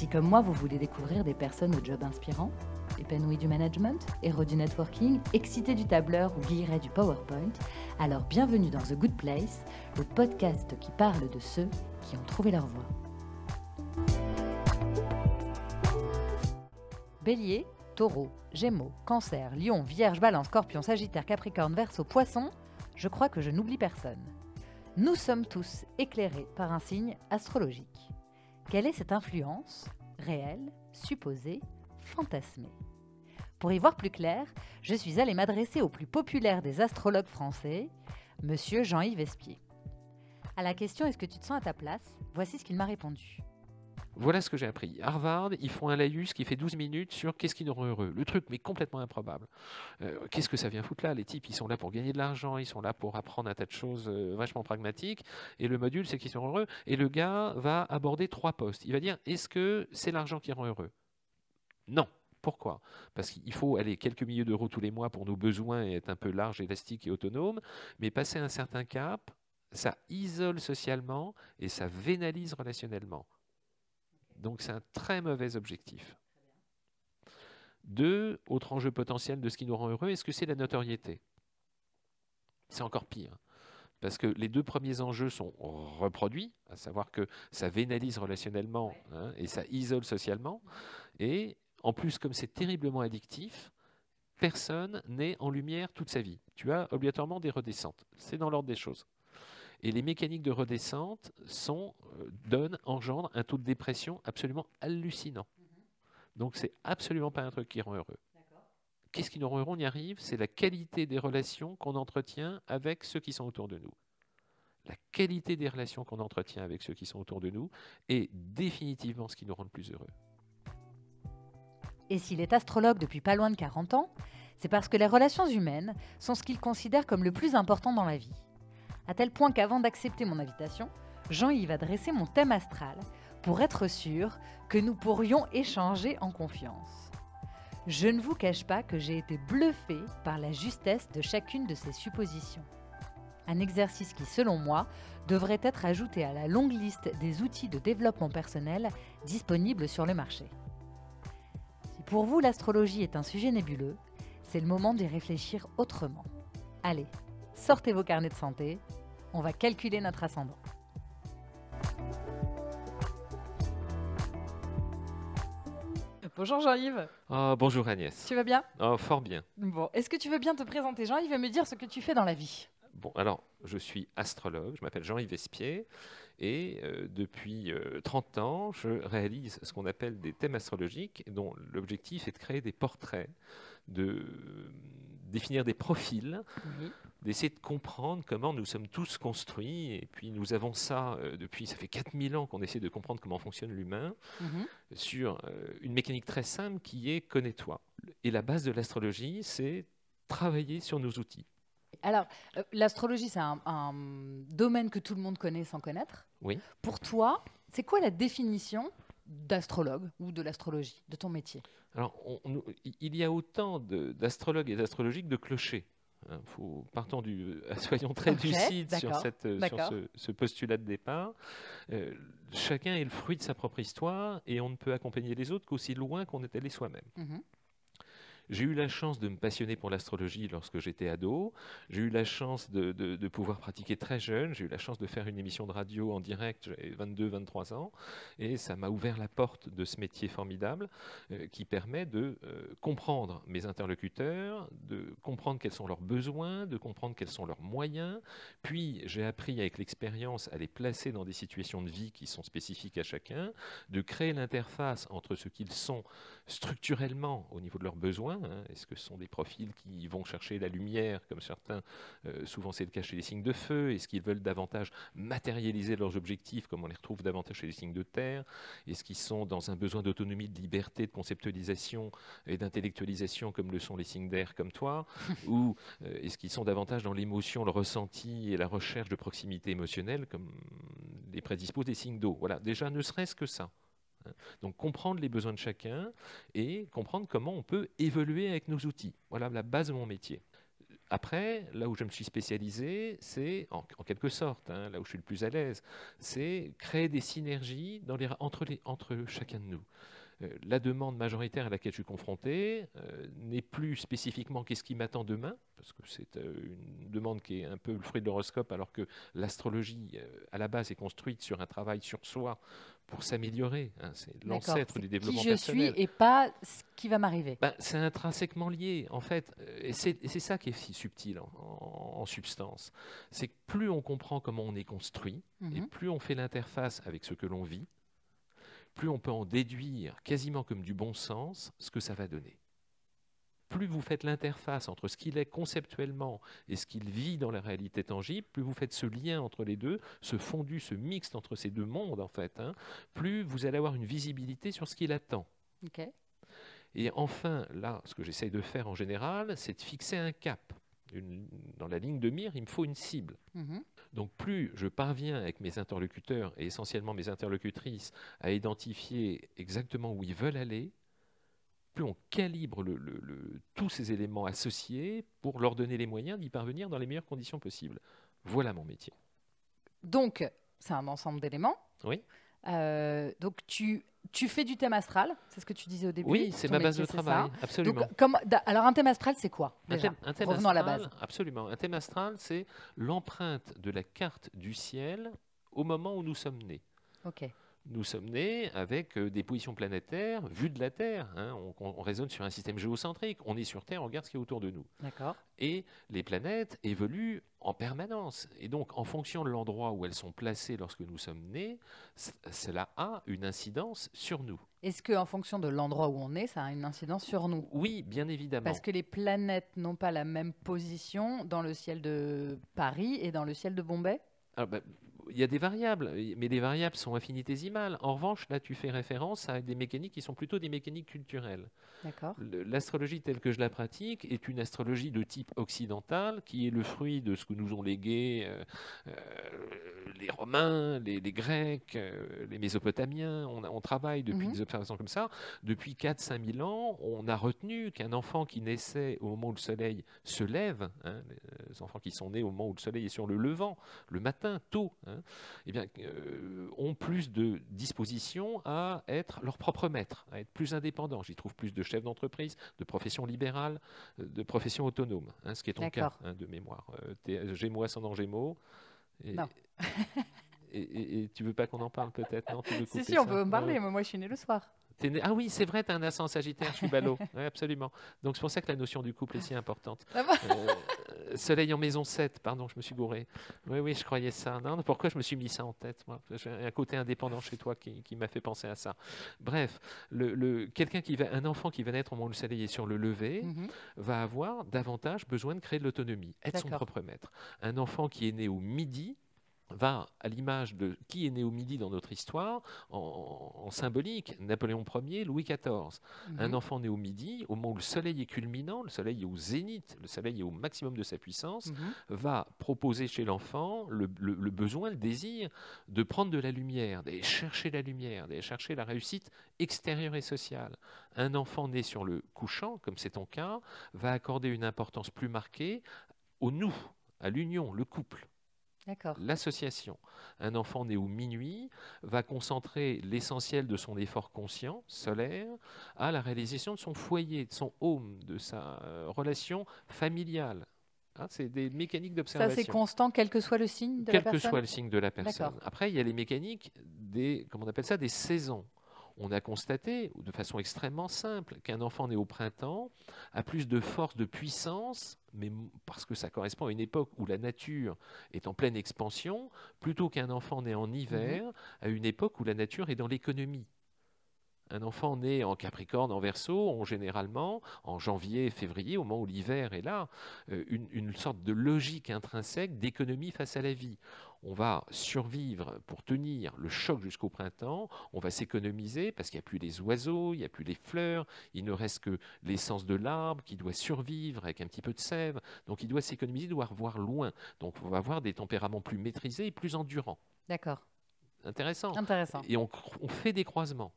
Si comme moi vous voulez découvrir des personnes au job inspirant, épanouies du management, héros du networking, excités du tableur ou guillerets du PowerPoint, alors bienvenue dans The Good Place, le podcast qui parle de ceux qui ont trouvé leur voie. Bélier, Taureau, Gémeaux, Cancer, Lion, Vierge, Balance, Scorpion, Sagittaire, Capricorne, Verseau, Poisson, je crois que je n'oublie personne. Nous sommes tous éclairés par un signe astrologique. Quelle est cette influence réelle, supposée, fantasmée Pour y voir plus clair, je suis allée m'adresser au plus populaire des astrologues français, monsieur Jean-Yves Espier. À la question Est-ce que tu te sens à ta place? Voici ce qu'il m'a répondu. Voilà ce que j'ai appris. Harvard, ils font un laïus qui fait 12 minutes sur qu'est-ce qui nous rend heureux. Le truc, mais complètement improbable. Euh, qu'est-ce que ça vient foutre là? Les types, ils sont là pour gagner de l'argent, ils sont là pour apprendre un tas de choses euh, vachement pragmatiques. Et le module, c'est qu'ils sont heureux. Et le gars va aborder trois postes. Il va dire est-ce que c'est l'argent qui rend heureux? Non. Pourquoi? Parce qu'il faut aller quelques milliers d'euros tous les mois pour nos besoins et être un peu large, élastique et autonome. Mais passer un certain cap, ça isole socialement et ça vénalise relationnellement. Donc c'est un très mauvais objectif. Deux, autre enjeu potentiel de ce qui nous rend heureux, est-ce que c'est la notoriété? C'est encore pire. Parce que les deux premiers enjeux sont reproduits, à savoir que ça vénalise relationnellement hein, et ça isole socialement. Et en plus, comme c'est terriblement addictif, personne n'est en lumière toute sa vie. Tu as obligatoirement des redescentes. C'est dans l'ordre des choses. Et les mécaniques de redescente sont, euh, donnent, engendrent un taux de dépression absolument hallucinant. Donc c'est absolument pas un truc qui rend heureux. Qu'est-ce qui nous rend heureux On y arrive, c'est la qualité des relations qu'on entretient avec ceux qui sont autour de nous. La qualité des relations qu'on entretient avec ceux qui sont autour de nous est définitivement ce qui nous rend le plus heureux. Et s'il est astrologue depuis pas loin de 40 ans, c'est parce que les relations humaines sont ce qu'il considère comme le plus important dans la vie à tel point qu'avant d'accepter mon invitation, Jean-Yves a dressé mon thème astral pour être sûr que nous pourrions échanger en confiance. Je ne vous cache pas que j'ai été bluffé par la justesse de chacune de ces suppositions. Un exercice qui, selon moi, devrait être ajouté à la longue liste des outils de développement personnel disponibles sur le marché. Si pour vous l'astrologie est un sujet nébuleux, c'est le moment d'y réfléchir autrement. Allez, sortez vos carnets de santé, on va calculer notre ascendant. Bonjour Jean-Yves. Oh, bonjour Agnès. Tu vas bien? Oh, Fort bien. Bon, est-ce que tu veux bien te présenter? Jean-Yves et me dire ce que tu fais dans la vie Bon, alors, je suis astrologue, je m'appelle Jean-Yves Espier, et euh, depuis 30 euh, ans, je réalise ce qu'on appelle des thèmes astrologiques, dont l'objectif est de créer des portraits, de définir des profils, d'essayer de comprendre comment nous sommes tous construits. Et puis nous avons ça euh, depuis, ça fait 4000 ans qu'on essaie de comprendre comment fonctionne l'humain, mhm. sur une mécanique très simple qui est connais-toi. Et la base de l'astrologie, c'est travailler sur nos outils. Alors, euh, l'astrologie, c'est un, domaine que tout le monde connaît sans connaître. Oui. Pour toi, c'est quoi la définition d'astrologue ou de l'astrologie, de ton métier Alors, il y a autant d'astrologues et d'astrologiques de clochers. Hein, faut, partons du, euh, soyons très lucides sur, cette, euh, sur ce, postulat de départ. chacun est le fruit de sa propre histoire et on ne peut accompagner les autres qu'aussi loin qu'on est allé soi-même. Mhm. J'ai eu la chance de me passionner pour l'astrologie lorsque j'étais ado. J'ai eu la chance de, pouvoir pratiquer très jeune. J'ai eu la chance de faire une émission de radio en direct, j'avais 22-23 ans. Et ça m'a ouvert la porte de ce métier formidable euh, qui permet de euh, comprendre mes interlocuteurs, de comprendre quels sont leurs besoins, de comprendre quels sont leurs moyens. Puis j'ai appris avec l'expérience à les placer dans des situations de vie qui sont spécifiques à chacun, de créer l'interface entre ce qu'ils sont structurellement au niveau de leurs besoins hein. Est-ce que ce sont des profils qui vont chercher la lumière, comme certains, euh, souvent c'est le cas chez les signes de feu? Est-ce qu'ils veulent davantage matérialiser leurs objectifs, comme on les retrouve davantage chez les signes de terre? Est-ce qu'ils sont dans un besoin d'autonomie, de liberté, de conceptualisation et d'intellectualisation, comme le sont les signes d'air comme toi? Ou euh, est-ce qu'ils sont davantage dans l'émotion, le ressenti et la recherche de proximité émotionnelle, comme les prédisposent des signes d'eau? Voilà, déjà, ne serait-ce que ça. Donc comprendre les besoins de chacun et comprendre comment on peut évoluer avec nos outils. Voilà la base de mon métier. Après, là où je me suis spécialisé, c'est en, quelque sorte, hein, là où je suis le plus à l'aise, c'est créer des synergies entre chacun de nous. Euh, la demande majoritaire à laquelle je suis confronté euh, n'est plus spécifiquement qu'est-ce qui m'attend demain, parce que c'est euh, une demande qui est un peu le fruit de l'horoscope, alors que l'astrologie, à la base, est construite sur un travail sur soi pour s'améliorer. Hein, c'est l'ancêtre du développement qui je personnel. suis et pas ce qui va m'arriver. Ben, c'est intrinsèquement lié, en fait. Et c'est, ça qui est si subtil en, substance. C'est que plus on comprend comment on est construit, et mhm. plus on fait l'interface avec ce que l'on vit, plus on peut en déduire quasiment comme du bon sens ce que ça va donner. Plus vous faites l'interface entre ce qu'il est conceptuellement et ce qu'il vit dans la réalité tangible, plus vous faites ce lien entre les deux, ce fondu, ce mixte entre ces deux mondes en fait, hein, plus vous allez avoir une visibilité sur ce qu'il attend. Et enfin, là, ce que j'essaye de faire en général, c'est de fixer un cap. dans la ligne de mire, il me faut une cible. Mm-hmm. Donc plus je parviens avec mes interlocuteurs et essentiellement mes interlocutrices à identifier exactement où ils veulent aller, plus on calibre tous ces éléments associés pour leur donner les moyens d'y parvenir dans les meilleures conditions possibles. Voilà mon métier. Donc, c'est un ensemble d'éléments. Oui. Euh, donc, tu, tu fais du thème astral, c'est ce que tu disais au début. Oui, c'est ma base de travail, absolument. alors, un thème astral, c'est quoi déjà un thème, Revenons à la base. Absolument. Un thème astral, c'est l'empreinte de la carte du ciel au moment où nous sommes nés. Ok nous sommes nés avec euh, des positions planétaires vues de la Terre. Hein. On, raisonne sur un système géocentrique. On est sur Terre, on regarde ce qui est autour de nous. D'accord. Et les planètes évoluent en permanence. Et donc, en fonction de l'endroit où elles sont placées lorsque nous sommes nés, cela a une incidence sur nous. Est-ce qu'en fonction de l'endroit où on est, ça a une incidence sur nous? Oui, bien évidemment. Parce que les planètes n'ont pas la même position dans le ciel de Paris et dans le ciel de Bombay? Ah, bah, il y a des variables, mais les variables sont infinitésimales. En revanche, là, tu fais référence à des mécaniques qui sont plutôt des mécaniques culturelles. L'astrologie telle que je la pratique est une astrologie de type occidental qui est le fruit de ce que nous ont légué euh, euh, les Romains, les, Grecs, euh, les Mésopotamiens. On, travaille depuis mhm. des observations comme ça. Depuis 4-5 000 ans, on a retenu qu'un enfant qui naissait au moment où le soleil se lève, hein, les enfants qui sont nés au moment où le soleil est sur le levant, le matin, tôt, hein, eh bien, ont plus de disposition à être leur propre maître, à être plus indépendants. J'y trouve plus de chef d'entreprise, de profession libérale, euh, de profession autonome, hein, ce qui est ton cas hein, de mémoire. Euh, Gémeaux ascendant Gémeaux. Et, non. et, et, tu veux pas qu'on en parle peut-être? Non Si, si, on peut en parler, mais moi je suis né le soir. Ah oui, c'est vrai, tu as un ascendant sagittaire, je suis ballot. Oui, absolument. Donc c'est pour ça que la notion du couple est si importante. Ah euh, soleil en maison 7, pardon, je me suis gouré. Oui, oui, je croyais ça. Non, pourquoi je me suis mis ça en tête moi? J'ai un côté indépendant chez toi qui, m'a fait penser à ça. Bref, le, quelqu'un qui va, un enfant qui va naître au moment où le soleil est sur le lever mhm. va avoir davantage besoin de créer de l'autonomie, être son propre maître. Un enfant qui est né au midi va à l'image de qui est né au midi dans notre histoire, en, symbolique, Napoléon Ier, Louis XIV. Un mhm. enfant né au midi, au moment où le soleil est culminant, le soleil est au zénith, le soleil est au maximum de sa puissance, mhm. va proposer chez l'enfant le, besoin, le désir de prendre de la lumière, d'aller chercher la lumière, d'aller chercher la réussite extérieure et sociale. Un enfant né sur le couchant, comme c'est ton cas, va accorder une importance plus marquée au nous, à l'union, le couple. L'association. Un enfant né au minuit va concentrer l'essentiel de son effort conscient, solaire, à la réalisation de son foyer, de son home, de sa euh, relation familiale. Hein, c'est des mécaniques d'observation. Ça, c'est constant, quel que soit le signe de la personne Quel que soit le signe de la personne. Après, il y a les mécaniques des, comment on appelle ça, des saisons on a constaté, de façon extrêmement simple, qu'un enfant né au printemps a plus de force, de puissance, mais parce que ça correspond à une époque où la nature est en pleine expansion, plutôt qu'un enfant né en hiver, mhm. à une époque où la nature est dans l'économie. Un enfant né en Capricorne, en Verseau, ont généralement, en janvier, février, au moment où l'hiver est là, euh, une, une sorte de logique intrinsèque d'économie face à la vie on va survivre pour tenir le choc jusqu'au printemps, on va s'économiser parce qu'il n'y a plus les oiseaux, il n'y a plus les fleurs, il ne reste que l'essence de l'arbre qui doit survivre avec un petit peu de sève, donc il doit s'économiser, il doit voir loin. Donc on va avoir des tempéraments plus maîtrisés et plus endurants. D'accord. Intéressant. Intéressant. Et on, on fait des croisements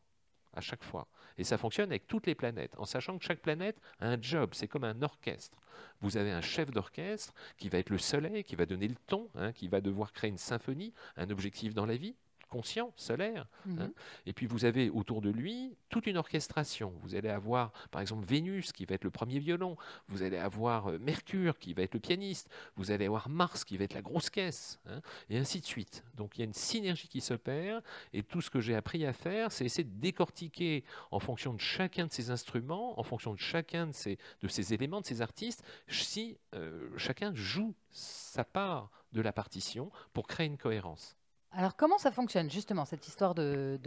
à chaque fois. Et ça fonctionne avec toutes les planètes, en sachant que chaque planète a un job, c'est comme un orchestre. Vous avez un chef d'orchestre qui va être le soleil, qui va donner le ton, hein, qui va devoir créer une symphonie, un objectif dans la vie conscient, solaire. Mhm. hein. Et puis vous avez autour de lui toute une orchestration. Vous allez avoir par exemple Vénus qui va être le premier violon, vous allez avoir euh, Mercure qui va être le pianiste, vous allez avoir Mars qui va être la grosse caisse, hein, et ainsi de suite. Donc il y a une synergie qui s'opère, et tout ce que j'ai appris à faire, c'est essayer de décortiquer en fonction de chacun de ces instruments, en fonction de chacun de ces, de ces éléments, de ces artistes, si euh, chacun joue sa part de la partition pour créer une cohérence. Alors, comment ça fonctionne, justement, cette histoire de,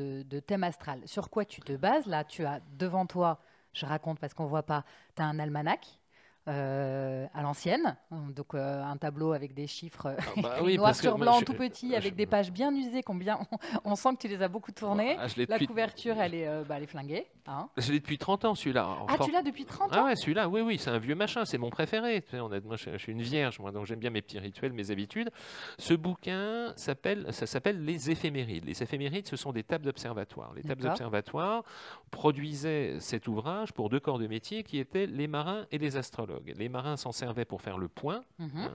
thème astral? Sur quoi tu te bases? Là, tu as devant toi, je raconte parce qu'on ne voit pas, tu as un almanach euh, à l'ancienne, donc euh, un tableau avec des chiffres Ah bah oui, noir sur moi, blanc, je- tout petit, je- avec des pages bien usées, combien on, on sent que tu les as beaucoup tournées. Ah, La depuis- couverture, elle est, euh, bah, elle est flinguée. hein. Je l'ai depuis 30 ans celui-là. Ah, tu l'as depuis 30 Ah ans ouais, celui-là, oui, oui, c'est un vieux machin, c'est mon préféré. Tu sais, on a- moi, je, suis une vierge, moi, donc j'aime bien mes petits rituels, mes habitudes. Ce bouquin s'appelle, ça s'appelle Les éphémérides. Les éphémérides, ce sont des tables d'observatoire. Les tables d'observatoire produisaient cet ouvrage pour deux corps de métier qui étaient les marins et les astrologues. Les marins s'en servaient pour faire le point. Mhm. Hein.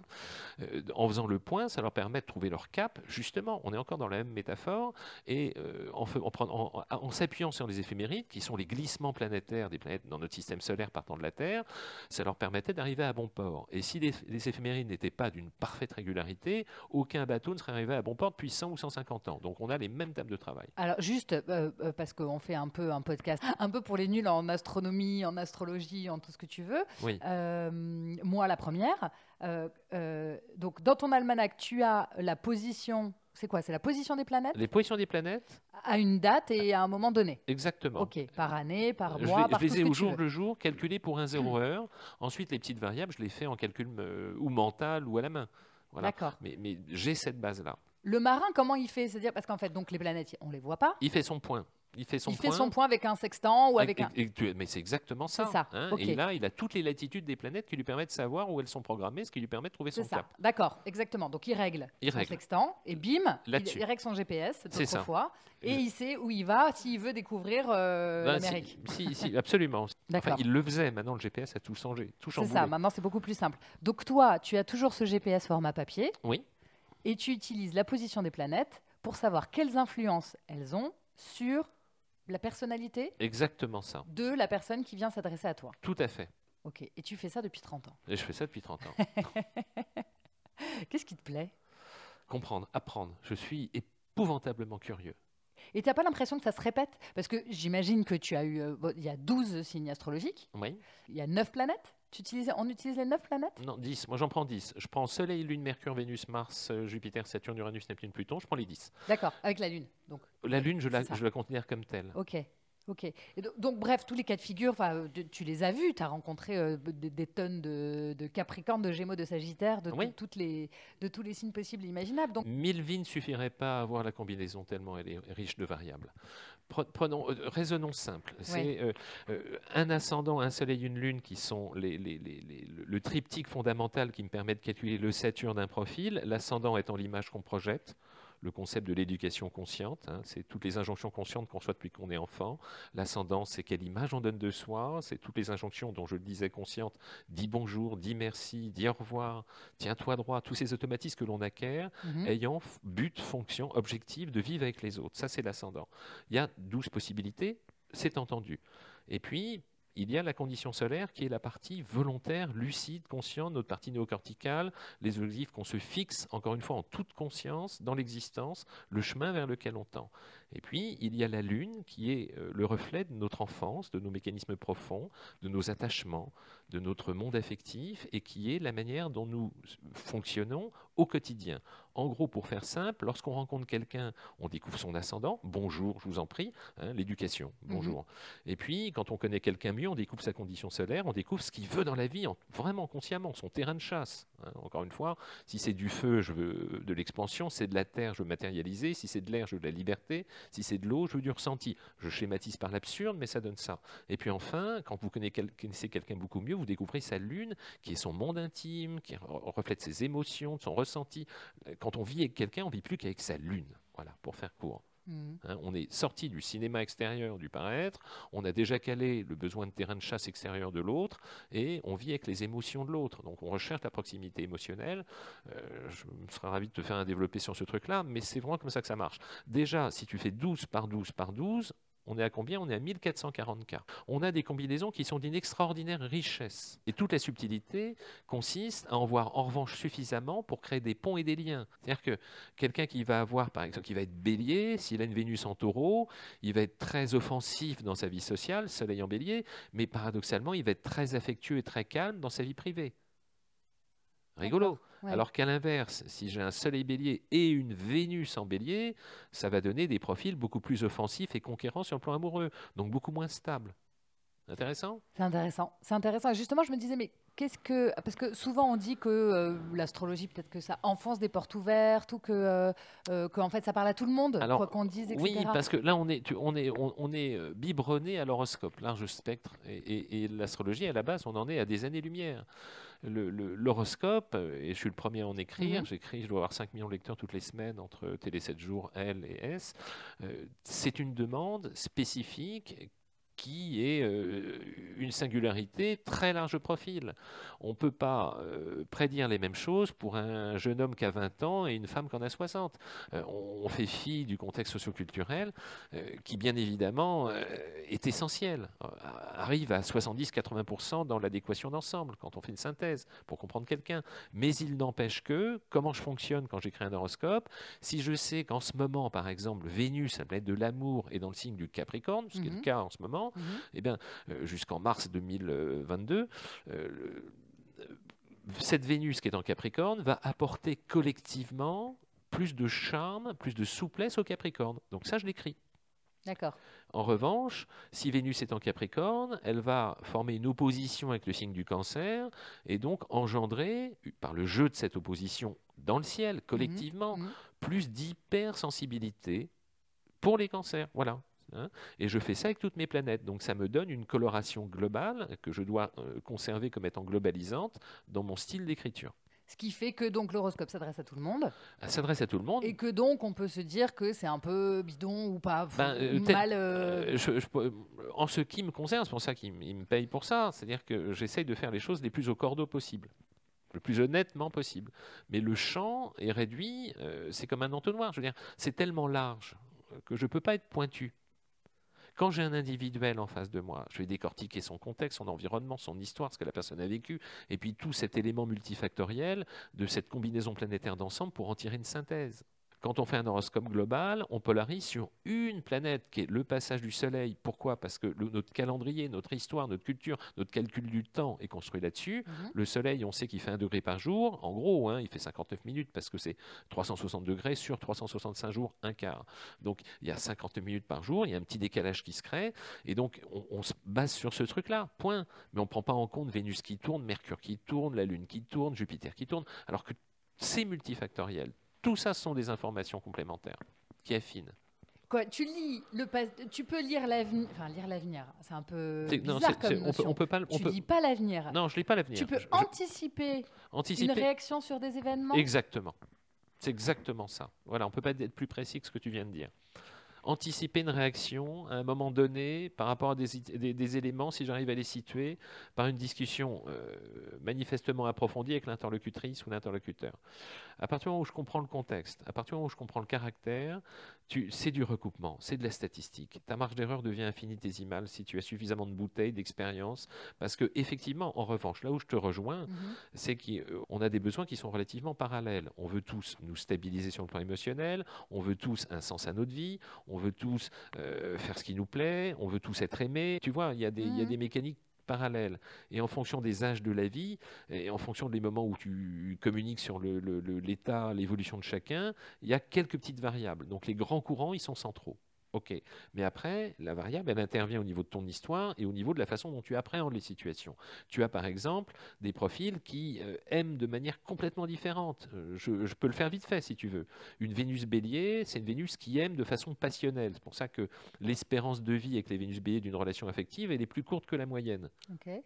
Euh, en faisant le point, ça leur permet de trouver leur cap. Justement, on est encore dans la même métaphore. Et euh, en, fe- en prenant- en- en s'appuyant sur les éphémérides, qui sont les glissements planétaires des planètes dans notre système solaire partant de la Terre, ça leur permettait d'arriver à bon port. Et si les, les éphémérides n'étaient pas d'une parfaite régularité, aucun bateau ne serait arrivé à bon port depuis 100 ou 150 ans. Donc on a les mêmes tables de travail. Alors juste euh, euh, parce qu'on fait un peu un podcast, un peu pour les nuls en astronomie, en astrologie, en tout ce que tu veux. Oui. Euh, moi, la première. euh, euh, donc dans ton almanach, tu as la position. C'est quoi? C'est la position des planètes? Les positions des planètes, à une date et à un moment donné. exactement. Ok, par année, par Je mois, les, par je les ai au jour le jour calculés pour un zéro heure. Ensuite, les petites variables, je les fais en calcul euh, ou mental ou à la main. Voilà. D'accord. Mais, mais j'ai cette base-là. Le marin, comment il fait? C'est-à-dire parce qu'en fait, donc les planètes, on les voit pas. Il fait son point. Il fait son il point. fait son point avec un sextant ou avec Et- un. et- et tu- mais c'est exactement ça. Hein. Et là, il a toutes les latitudes des planètes qui lui permettent de savoir où elles sont programmées, ce qui lui permet de trouver son ça. cap. D'accord, exactement. Donc il règle Il son règle. sextant et bim, il, règle son GPS ça. fois et il sait où il va s'il veut découvrir euh, Ben, si- l'Amérique. si, si, absolument. D'accord. Enfin, il le faisait. Maintenant, le GPS a tout changé, tout C'est ça, maintenant c'est beaucoup plus simple. Donc toi, tu as toujours ce GPS format papier Oui, et tu utilises la position des planètes pour savoir quelles influences elles ont sur la personnalité exactement ça. de la personne qui vient s'adresser à toi. Tout à fait. Ok, et tu fais ça depuis 30 ans. Et je fais ça depuis 30 ans. Qu'est-ce qui te plaît? Comprendre, apprendre. Je suis épouvantablement curieux. Et t'as pas l'impression que ça se répète? Parce que j'imagine que tu as eu... euh, bon, il y a 12 signes astrologiques, Oui. il y a 9 planètes. Tu utilises, on utilise les 9 planètes? Non, 10. Moi, j'en prends 10. Je prends Soleil, Lune, Mercure, Vénus, Mars, euh, Jupiter, Saturne, Uranus, Neptune, Pluton. Je prends les 10. D'accord, avec la Lune. Donc, La Lune, je la, je la considère comme telle. ok. Ok. Et donc, bref, tous les cas de figure, 'fin, euh, tu- tu les as vus, tu as rencontré euh, des, des tonnes de, de Capricorne, de Gémeaux, de Sagittaire, de, Oui. toutes les, de tous les signes possibles et imaginables. Donc, Mille vies ne suffiraient pas à avoir la combinaison tellement elle est riche de variables. Prenons, euh, raisonnons simple. C'est euh, euh, un ascendant, un soleil, une lune qui sont les, les- les- les- le, le triptyque fondamental qui me permet de calculer le Saturne d'un profil. L'ascendant étant l'image qu'on projette. Le concept de l'éducation consciente, hein, c'est toutes les injonctions conscientes qu'on soit depuis qu'on est enfant. L'ascendant, c'est quelle image on donne de soi, c'est toutes les injonctions dont je le disais conscientes. Dis bonjour, dis merci, dis au revoir, tiens-toi droit, tous ces automatismes que l'on acquiert mhm. ayant but, fonction, objectif de vivre avec les autres. Ça, c'est l'ascendant. Il y a 12 possibilités, c'est entendu. Et puis, il y a la condition solaire qui est la partie volontaire, lucide, consciente, notre partie néocorticale, les objectifs qu'on se fixe, encore une fois, en toute conscience, dans l'existence, le chemin vers lequel on tend. Et puis, il y a la Lune qui est euh, le reflet de notre enfance, de nos mécanismes profonds, de nos attachements, de notre monde affectif, et qui est la manière dont nous fonctionnons au quotidien. En gros, pour faire simple, lorsqu'on rencontre quelqu'un, on découvre son ascendant. Bonjour, je vous en prie. Hein, l'éducation, mhm. bonjour. Et puis, quand on connaît quelqu'un mieux, on découvre sa condition solaire, on découvre ce qu'il veut dans la vie, vraiment consciemment, son terrain de chasse. Hein. Encore une fois, si c'est du feu, je veux de l'expansion. Si c'est de la terre, je veux matérialiser. Si c'est de l'air, je veux de la liberté. Si c'est de l'eau, je veux du ressenti. Je schématise par l'absurde, mais ça donne ça. Et puis enfin, quand vous connaissez quelqu'un beaucoup mieux, vous découvrez sa lune, qui est son monde intime, qui reflète ses émotions, son ressenti. Quand on vit avec quelqu'un, on vit plus qu'avec sa lune. Voilà, pour faire court. Mmh. Hein, on est sorti du cinéma extérieur, du paraître, on a déjà calé le besoin de terrain de chasse extérieur de l'autre, et on vit avec les émotions de l'autre. Donc on recherche la proximité émotionnelle. Euh, je serais ravi de te faire un développé sur ce truc-là, mais c'est vraiment comme ça que ça marche. Déjà, si tu fais 12 par 12 par 12, on est à combien? On est à 1440 cas. On a des combinaisons qui sont d'une extraordinaire richesse. Et toute la subtilité consiste à en voir en revanche suffisamment pour créer des ponts et des liens. C'est-à-dire que quelqu'un qui va avoir, par exemple, qui va être bélier, s'il a une Vénus en taureau, il va être très offensif dans sa vie sociale, soleil en bélier, mais paradoxalement, il va être très affectueux et très calme dans sa vie privée. Rigolo. Alors qu'à l'inverse, si j'ai un soleil bélier et une Vénus en bélier, ça va donner des profils beaucoup plus offensifs et conquérants sur le plan amoureux, donc beaucoup moins stables. Intéressant? C'est intéressant. C'est intéressant. Justement, je me disais, mais qu'est-ce que. Parce que souvent, on dit que euh, l'astrologie, peut-être que ça enfonce des portes ouvertes ou que, euh, euh, en fait, ça parle à tout le monde, quoi qu'on dise, etc. Oui, parce que là, on est, on est, on, est biberonné à l'horoscope, large spectre. Et, et l'astrologie, à la base, on en est à des années-lumière l'horoscope, et je suis le premier à en écrire, mhm. j'écris, je dois avoir 5 millions de lecteurs toutes les semaines entre Télé 7 jours, L et S, c'est une demande spécifique qui est euh, une singularité très large profil. On ne peut pas euh, prédire les mêmes choses pour un jeune homme qui a 20 ans et une femme qui en a 60. Euh, on fait fi du contexte socioculturel qui, bien évidemment, est essentiel, arrive à 70-80% dans l'adéquation d'ensemble quand on fait une synthèse pour comprendre quelqu'un. Mais il n'empêche que, comment je fonctionne quand j'écris un horoscope, si je sais qu'en ce moment, par exemple, Vénus, la planète de l'amour, est dans le signe du Capricorne, ce qui est le mhm. cas en ce moment, Eh bien, euh, jusqu'en mars 2022, euh, cette Vénus qui est en Capricorne va apporter collectivement plus de charme, plus de souplesse au Capricorne. Donc ça, je l'écris. D'accord. En revanche, si Vénus est en Capricorne, elle va former une opposition avec le signe du Cancer et donc engendrer, par le jeu de cette opposition dans le ciel, collectivement, mhm. Mhm. plus d'hypersensibilité pour les cancers. Voilà. Hein, et je fais ça avec toutes mes planètes. Donc ça me donne une coloration globale que je dois euh, conserver comme étant globalisante dans mon style d'écriture. Ce qui fait que donc l'horoscope s'adresse à tout le monde. Ça s'adresse à tout le monde. Et que donc on peut se dire que c'est un peu bidon ou pas ben, euh, mal. Euh, en ce qui me concerne, c'est pour ça qu'il me paye pour ça. C'est-à-dire que j'essaye de faire les choses les plus au cordeau possible le plus honnêtement possible. Mais le champ est réduit, c'est comme un entonnoir. Je veux dire, c'est tellement large que je ne peux pas être pointu. Quand j'ai un individuel en face de moi, je vais décortiquer son contexte, son environnement, son histoire, ce que la personne a vécu, et puis tout cet élément multifactoriel de cette combinaison planétaire d'ensemble pour en tirer une synthèse. Quand on fait un horoscope global, on polarise sur une planète qui est le passage du Soleil. Pourquoi? Parce que notre calendrier, notre histoire, notre culture, notre calcul du temps est construit là-dessus. Mhm. Le Soleil, on sait qu'il fait un degré par jour. En gros, hein, il fait 59 minutes parce que c'est 360 degrés sur 365 jours, un quart. Donc il y a 50 minutes par jour, il y a un petit décalage qui se crée. Et donc on, on se base sur ce truc-là, point. Mais on ne prend pas en compte Vénus qui tourne, Mercure qui tourne, la Lune qui tourne, Jupiter qui tourne. Alors que c'est multifactoriel. Tout ça sont des informations complémentaires qui affinent. Quoi, tu lis le tu peux lire l'avenir, enfin lire l'avenir, c'est un peu bizarre comme notion. On peut, pas, tu lis pas l'avenir. Non, je lis pas l'avenir. Tu peux anticiper, une réaction sur des événements. Exactement. C'est exactement ça. Voilà, on peut pas être plus précis que ce que tu viens de dire anticiper une réaction à un moment donné par rapport à des, éléments, si j'arrive à les situer, par une discussion euh, manifestement approfondie avec l'interlocutrice ou l'interlocuteur. À partir du moment où je comprends le contexte, à partir du moment où je comprends le caractère, c'est du recoupement, c'est de la statistique. Ta marge d'erreur devient infinitésimale si tu as suffisamment de bouteilles, d'expérience, parce que effectivement, en revanche, là où je te rejoins, mhm. c'est qu'on a des besoins qui sont relativement parallèles. On veut tous nous stabiliser sur le plan émotionnel, on veut tous un sens à notre vie, on veut tous euh, faire ce qui nous plaît, on veut tous être aimés. Tu vois, il y, a y Mhm. des mécaniques parallèles. Et en fonction des âges de la vie, et en fonction des moments où tu communiques sur le- le- le- l'état, l'évolution de chacun, il y a quelques petites variables. Donc les grands courants, ils sont centraux. OK. Mais après, la variable, elle intervient au niveau de ton histoire et au niveau de la façon dont tu appréhendes les situations. Tu as par exemple des profils qui euh, aiment de manière complètement différente. Euh, je, je peux le faire vite fait si tu veux. Une Vénus bélier, c'est une Vénus qui aime de façon passionnelle. C'est pour ça que l'espérance de vie avec les Vénus bélier d'une relation affective, elle est plus courte que la moyenne.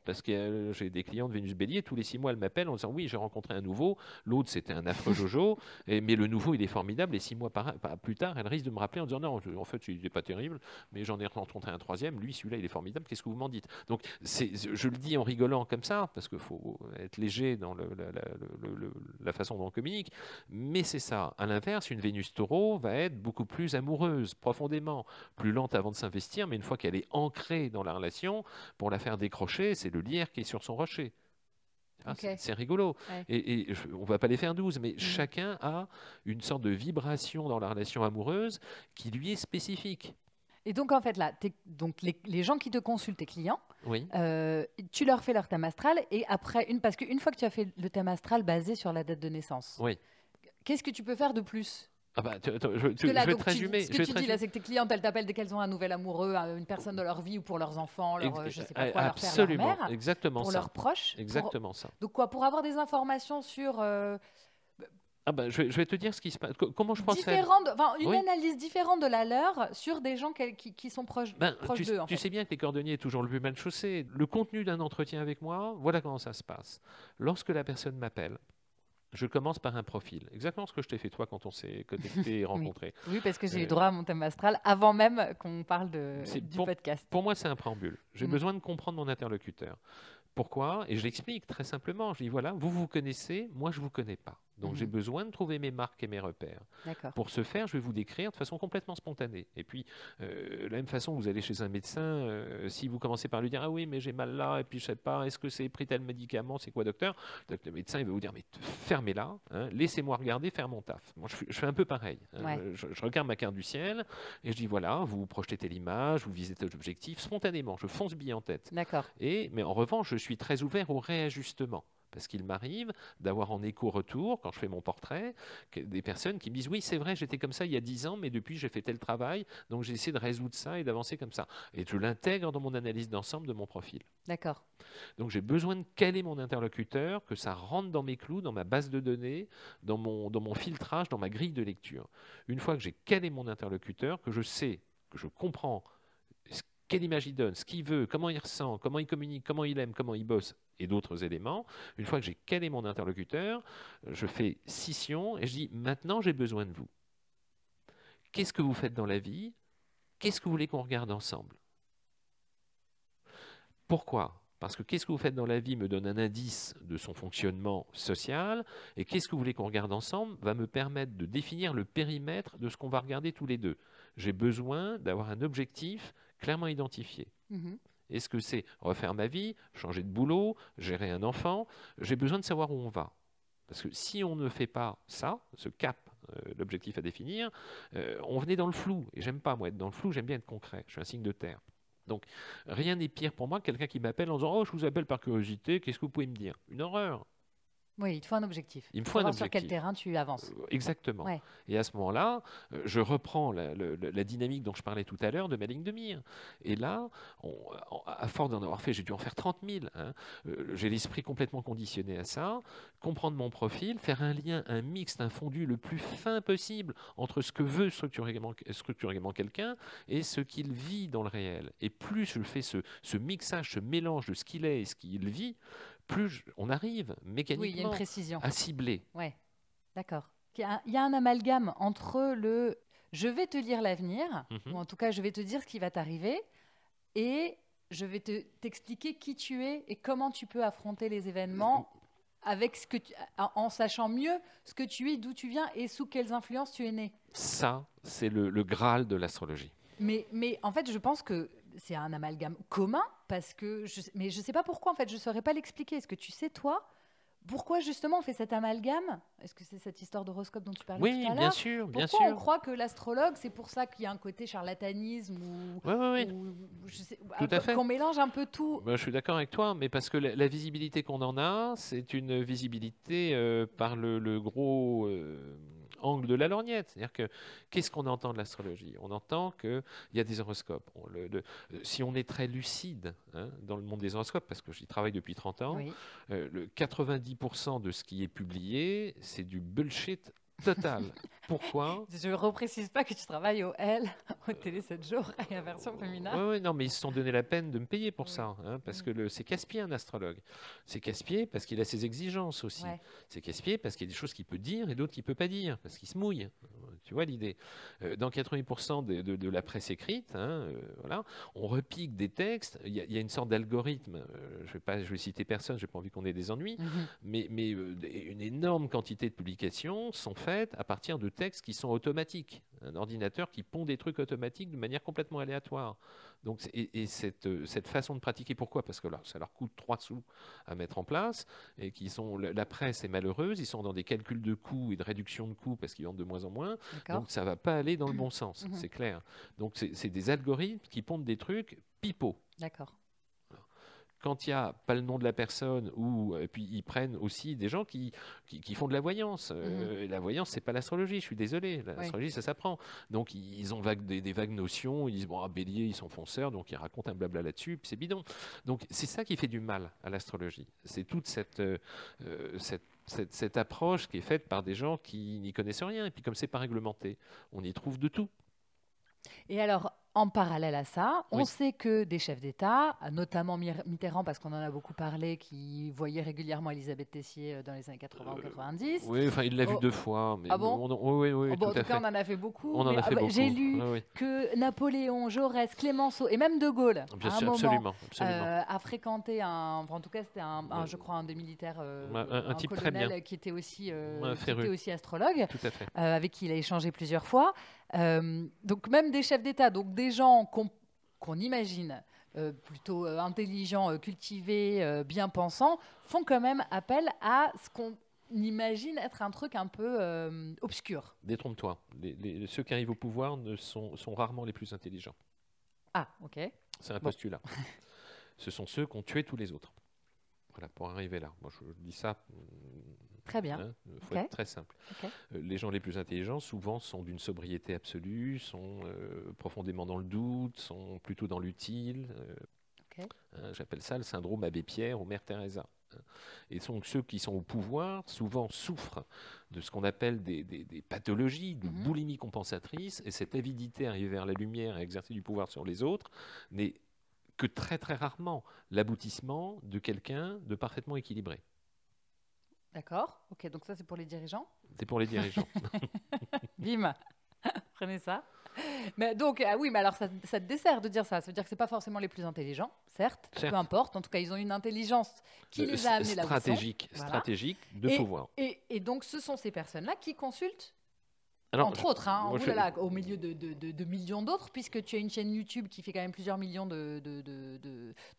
Parce que euh, j'ai des clients de Vénus Bélier, tous les six mois, elles m'appellent en disant Oui, j'ai rencontré un nouveau. L'autre, c'était un affreux Jojo. Et- mais le nouveau, il est formidable. Et six mois par- par- plus tard, elle risque de me rappeler en disant Non, en fait, il n'est pas terrible, mais j'en ai rencontré un troisième. Lui, celui-là, il est formidable. Qu'est-ce que vous m'en dites? Donc, je le dis en rigolant comme ça, parce qu'il faut être léger dans la, la façon dont on communique. Mais c'est ça. À l'inverse, une Vénus taureau va être beaucoup plus amoureuse, profondément, plus lente avant de s'investir, mais une fois qu'elle est ancrée dans la relation, pour la faire décrocher, c'est le lierre qui est sur son rocher. Ah, c'est- rigolo. Ouais. Et, on va pas les faire 12, mais chacun a une sorte de vibration dans la relation amoureuse qui lui est spécifique. Et donc, en fait, là, donc les, les gens qui te consultent, tes clients, Oui. euh, tu leur fais leur thème astral et après, une, parce qu'une fois que tu as fait le thème astral basé sur la date de naissance, Oui. qu'est-ce que tu peux faire de plus? Ah bah, tu- je, tu- là, je vais te résumer. ce je que vais tu dis là, c'est que tes clientes, elles t'appellent dès qu'elles ont un nouvel amoureux, euh, une personne de leur vie ou pour leurs enfants, leur, euh, je sais pas Ex- quoi, leur père, leur Absolument, mère, exactement pour ça. leurs proches. pour- Exactement ça. Donc quoi, pour avoir des informations sur euh, Ah bah, je, vais, je vais te dire ce qui se passe. Co- Comment je procède différentes, enfin, une Oui. analyse différente de la leur sur des gens qui, qui sont proches, Ben, proches tu, d'eux. tu fait. sais bien que les cordonniers est toujours le plus mal chaussé. Le contenu d'un entretien avec moi, voilà comment ça se passe. Lorsque la personne m'appelle, je commence par un profil. Exactement ce que je t'ai fait toi quand on s'est connecté et rencontré. Oui, parce que j'ai eu Euh, droit à mon thème astral avant même qu'on parle de, du pour- podcast. Pour moi, c'est un préambule. J'ai Mm. besoin de comprendre mon interlocuteur. Pourquoi? Et je l'explique très simplement. Je dis voilà, vous vous connaissez, moi je vous connais pas. Donc j'ai besoin de trouver mes marques et mes repères. Pour ce faire, je vais vous décrire de façon complètement spontanée. Et puis, euh, de la même façon, vous allez chez un médecin, euh, si vous commencez par lui dire Ah oui, mais j'ai mal là, et puis je sais pas, est-ce que c'est pris tel médicament C'est quoi, docteur? Le médecin, il va vous dire Mais fermez-la, hein, laissez-moi regarder, faire mon taf. Moi, je, fais- je fais un peu pareil. hein. Ouais. Je, je regarde ma carte du ciel et je dis Voilà, vous projetez telle image, vous visez tel objectif, spontanément, je fonce bille en tête. Et, mais en revanche, je suis très ouvert au réajustement. Parce qu'il m'arrive d'avoir en écho-retour, quand je fais mon portrait, des personnes qui me disent Oui, c'est vrai, j'étais comme ça il y a 10 ans, mais depuis, j'ai fait tel travail, donc j'ai essayé de résoudre ça et d'avancer comme ça. Et je l'intègre dans mon analyse d'ensemble de mon profil. D'accord. Donc j'ai besoin de caler mon interlocuteur, que ça rentre dans mes clous, dans ma base de données, dans mon, dans mon filtrage, dans ma grille de lecture. Une fois que j'ai calé mon interlocuteur, que je sais, que je comprends ce- quelle image il donne, ce qu'il veut, comment il ressent, comment il communique, comment il aime, comment il bosse, et d'autres éléments, une fois que j'ai calé mon interlocuteur, je fais scission et je dis maintenant j'ai besoin de vous. Qu'est-ce que vous faites dans la vie? Qu'est-ce que vous voulez qu'on regarde ensemble? Pourquoi? Parce que qu'est-ce que vous faites dans la vie me donne un indice de son fonctionnement social, et qu'est-ce que vous voulez qu'on regarde ensemble va me permettre de définir le périmètre de ce qu'on va regarder tous les deux. J'ai besoin d'avoir un objectif clairement identifié. Mhm. Est-ce que c'est refaire ma vie, changer de boulot, gérer un enfant? J'ai besoin de savoir où on va. Parce que si on ne fait pas ça, ce cap, euh, l'objectif à définir, euh, on venait dans le flou. Et j'aime pas, moi, être dans le flou, j'aime bien être concret. Je suis un signe de terre. Donc, rien n'est pire pour moi que quelqu'un qui m'appelle en disant Oh, je vous appelle par curiosité, qu'est-ce que vous pouvez me dire? Une horreur. Oui, il te faut un objectif. Il me faut un Savoir sur quel objectif. terrain tu avances. Euh, Exactement. Ouais. Et à ce moment-là, euh, je reprends la, dynamique dont je parlais tout à l'heure de ma ligne de mire. Et là, on- à force d'en avoir fait, j'ai dû en faire 30 000. hein. Euh, j'ai l'esprit complètement conditionné à ça. Comprendre mon profil, faire un lien, un mixte, un fondu le plus fin possible entre ce que veut structurément, structurément quelqu'un et ce qu'il vit dans le réel. Et plus je fais ce, ce mixage, ce mélange de ce qu'il est et ce qu'il vit, plus je- on arrive Oui, y a une mécaniquement précision. à cibler. Ouais, d'accord. Il y, a un, il y a un amalgame entre le je vais te lire l'avenir, Mhm. ou en tout cas je vais te dire ce qui va t'arriver, et je vais te- t'expliquer qui tu es et comment tu peux affronter les événements avec ce que tu- en en sachant mieux ce que tu es, d'où tu viens et sous quelles influences tu es né. Ça, c'est le, le Graal de l'astrologie. Mais, mais en fait, je pense que c'est un amalgame commun parce que je, mais je sais pas pourquoi en fait, je saurais pas l'expliquer. Est-ce que tu sais toi pourquoi justement on fait cet amalgame? Est-ce que c'est cette histoire d'horoscope dont tu parlais Oui, tout à l'heure? bien sûr, bien Pourquoi on sûr. croit que l'astrologue, c'est pour ça qu'il y a un côté charlatanisme ou, Oui, oui, oui. ou- ou je sais- Tout à fait. qu'on mélange un peu tout Ben, je suis d'accord avec toi, mais parce que la, la visibilité qu'on en a, c'est une visibilité euh, par le, le gros euh, angle de la lorgnette. C'est-à-dire que qu'est-ce qu'on entend de l'astrologie? On entend qu'il y a des horoscopes. On- le- le- si on est très lucide hein, dans le monde des horoscopes, parce que j'y travaille depuis 30 ans, Oui. euh, le 90% de ce qui est publié, c'est du bullshit total. Pourquoi Je ne reprécise pas que tu travailles au L, au Télé 7 jours, et à version féminin. Ouais, ouais, non, mais ils se sont donné la peine de me payer pour Oui. ça, hein, parce Mm. que le- c'est casse-pied un astrologue. C'est casse-pied parce qu'il a ses exigences aussi. Ouais. C'est casse-pied parce qu'il y a des choses qu'il peut dire et d'autres qu'il peut pas dire, parce qu'il se mouille. Tu vois l'idée Euh, Dans 80% de, de- de la presse écrite, hein, euh, voilà, on repique des textes. Il y, a- il y a une sorte d'algorithme. euh, je vais pas, je vais citer personne. J'ai pas envie qu'on ait des ennuis Mhm. mais, euh, une énorme quantité de publications sont à partir de textes qui sont automatiques. Un ordinateur qui pond des trucs automatiques de manière complètement aléatoire. Donc, et, et cette, euh, cette façon de pratiquer, pourquoi? Parce que là, ça leur coûte trois sous à mettre en place, et qui sont la presse est malheureuse, ils sont dans des calculs de coûts et de réduction de coûts parce qu'ils vendent de moins en moins, donc ça va pas aller dans le bon sens, Mhm. c'est clair. Donc c'est c'est des algorithmes qui pondent des trucs pipeaux D'accord. Quand il n'y a pas le nom de la personne, ou et puis ils prennent aussi des gens qui, qui, qui font de la voyance. Euh, et la voyance, c'est pas l'astrologie, je suis désolé. L'astrologie, ça s'apprend. Donc ils ils ont vague, des, des vagues notions, ils disent, bon, ah, bélier, ils sont fonceurs, donc ils racontent un blabla là-dessus, puis c'est bidon. Donc c'est ça qui fait du mal à l'astrologie. C'est toute cette, euh, euh, cette, cette, cette approche qui est faite par des gens qui n'y connaissent rien. Et puis comme c'est pas réglementé, on y trouve de tout. Et alors, en parallèle à ça, on Oui. sait que des chefs d'État, notamment Mitterrand, parce qu'on en a beaucoup parlé, qui voyait régulièrement Elisabeth Tessier euh, dans les années 80 ou Euh, 90. Oui, enfin, il l'a vu Oh. deux fois. Mais Ah bon on- on- oui, oui, oui, Oh, bon, en tout cas, fait. on en a fait beaucoup. On en a fait ah bah, beaucoup. J'ai lu oui. que Napoléon, Jaurès, Clémenceau et même De Gaulle, Bien à un sûr, moment, absolument. absolument. euh, a fréquenté un, enfin, en tout cas c'était un, un, Ouais. je crois un des militaires, euh, un- un type très colonel bien. qui était aussi, euh, qui était aussi astrologue, Tout à fait. euh, avec qui il a échangé plusieurs fois. Euh, donc même des chefs d'État, donc des gens qu'on imagine euh, plutôt euh, intelligents, cultivés, bien pensants, font quand même appel à ce qu'on imagine être un truc un peu obscur. Détrompe-toi. Ceux qui arrivent au pouvoir ne sont, sont rarement les plus intelligents. Ah, ok. C'est un Bon. postulat. Ce sont ceux qui ont tué tous les autres. Voilà, pour arriver là. Moi, je dis ça. Très bien. Il faut Ok. être très simple. Euh, les gens les plus intelligents, souvent, sont d'une sobriété absolue, sont euh, profondément dans le doute, sont plutôt dans l'utile. euh, hein, J'appelle ça le syndrome Abbé Pierre ou Mère Teresa. hein. Et donc ceux qui sont au pouvoir, souvent souffrent de ce qu'on appelle des, des- des pathologies, de Mhm. boulimie compensatrice, et cette avidité à arriver vers la lumière et à exercer du pouvoir sur les autres n'est que très très rarement l'aboutissement de quelqu'un de parfaitement équilibré. D'accord. Ok, donc ça c'est pour les dirigeants. C'est pour les dirigeants. Bim Prenez ça. Mais donc, ah oui, mais alors ça, ça te dessert de dire ça. Ça veut dire que c'est pas forcément les plus intelligents, certes, Certes. peu importe. En tout cas, ils ont une intelligence qui Euh, les a amenés là stratégique, Voilà. stratégique de Et- pouvoir. Et, et donc, ce sont ces personnes-là qui consultent, Alors, entre autres, hein, moi, je- au milieu de, de- de- de millions d'autres, puisque tu as une chaîne YouTube qui fait quand même plusieurs millions de,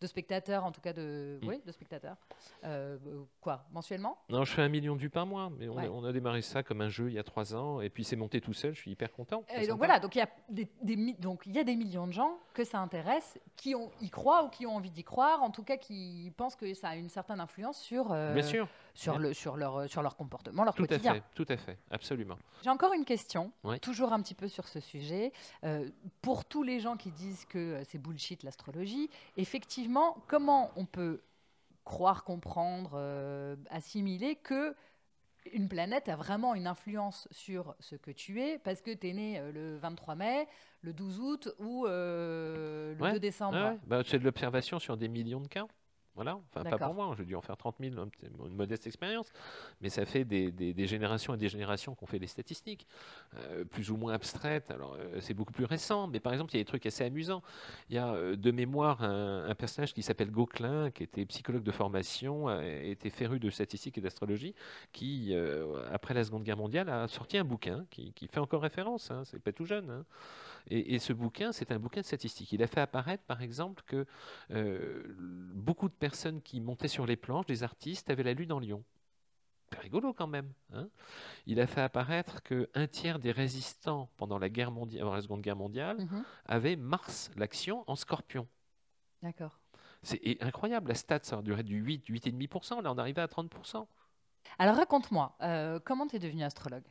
spectateurs, en tout cas de, Mm. oui, de spectateurs. Euh, quoi, mensuellement? Non, je fais un million de vues par mois, mais on, Ouais. a, on a démarré ça comme un jeu il y a trois ans, et puis c'est monté tout seul, je suis hyper content. Et donc sympa. voilà, donc il y a des, des mi- donc il y a des millions de gens que ça intéresse, qui ont, y croient ou qui ont envie d'y croire, en tout cas qui pensent que ça a une certaine influence sur, euh, Bien sûr, sur, bien. le, sur, leur, sur leur comportement, leur tout à fait, tout à fait, absolument. J'ai encore une question, Oui. toujours un petit peu sur ce sujet. Euh, pour tous les gens qui disent que euh, c'est bullshit l'astrologie, effectivement, comment on peut croire, comprendre, euh, assimiler que une planète a vraiment une influence sur ce que tu es? Parce que tu es né euh, le 23 mai, le 12 août ou euh, le Ouais, 2 décembre. Ouais, bah, c'est de l'observation sur des millions de cas. Voilà, enfin pas pour moi, j'ai dû en faire 30 000, un petit- une modeste expérience, mais ça fait des, des- des générations et des générations qu'on fait les statistiques, euh, plus ou moins abstraites. Alors euh, c'est beaucoup plus récent, mais par exemple il y a des trucs assez amusants. Il y a euh, de mémoire un, un personnage qui s'appelle Gauquelin, qui était psychologue de formation, été féru de statistiques et d'astrologie, qui après la Seconde Guerre mondiale a sorti un bouquin qui, qui fait encore référence. Hein, c'est pas tout jeune. hein. Et, et ce bouquin, c'est un bouquin de statistiques. Il a fait apparaître, par exemple, que beaucoup de personnes qui montaient sur les planches, des artistes, avaient la lune en lion. C'est rigolo quand même. hein. Il a fait apparaître qu'un tiers des résistants pendant la, guerre mondiale, pendant la Seconde Guerre mondiale Mhm. avaient Mars, l'action, en scorpion. D'accord. C'est incroyable, la stat, ça durait du 8, 8,5%, là on arrivait à 30%. Alors raconte-moi, euh, comment tu es devenu astrologue?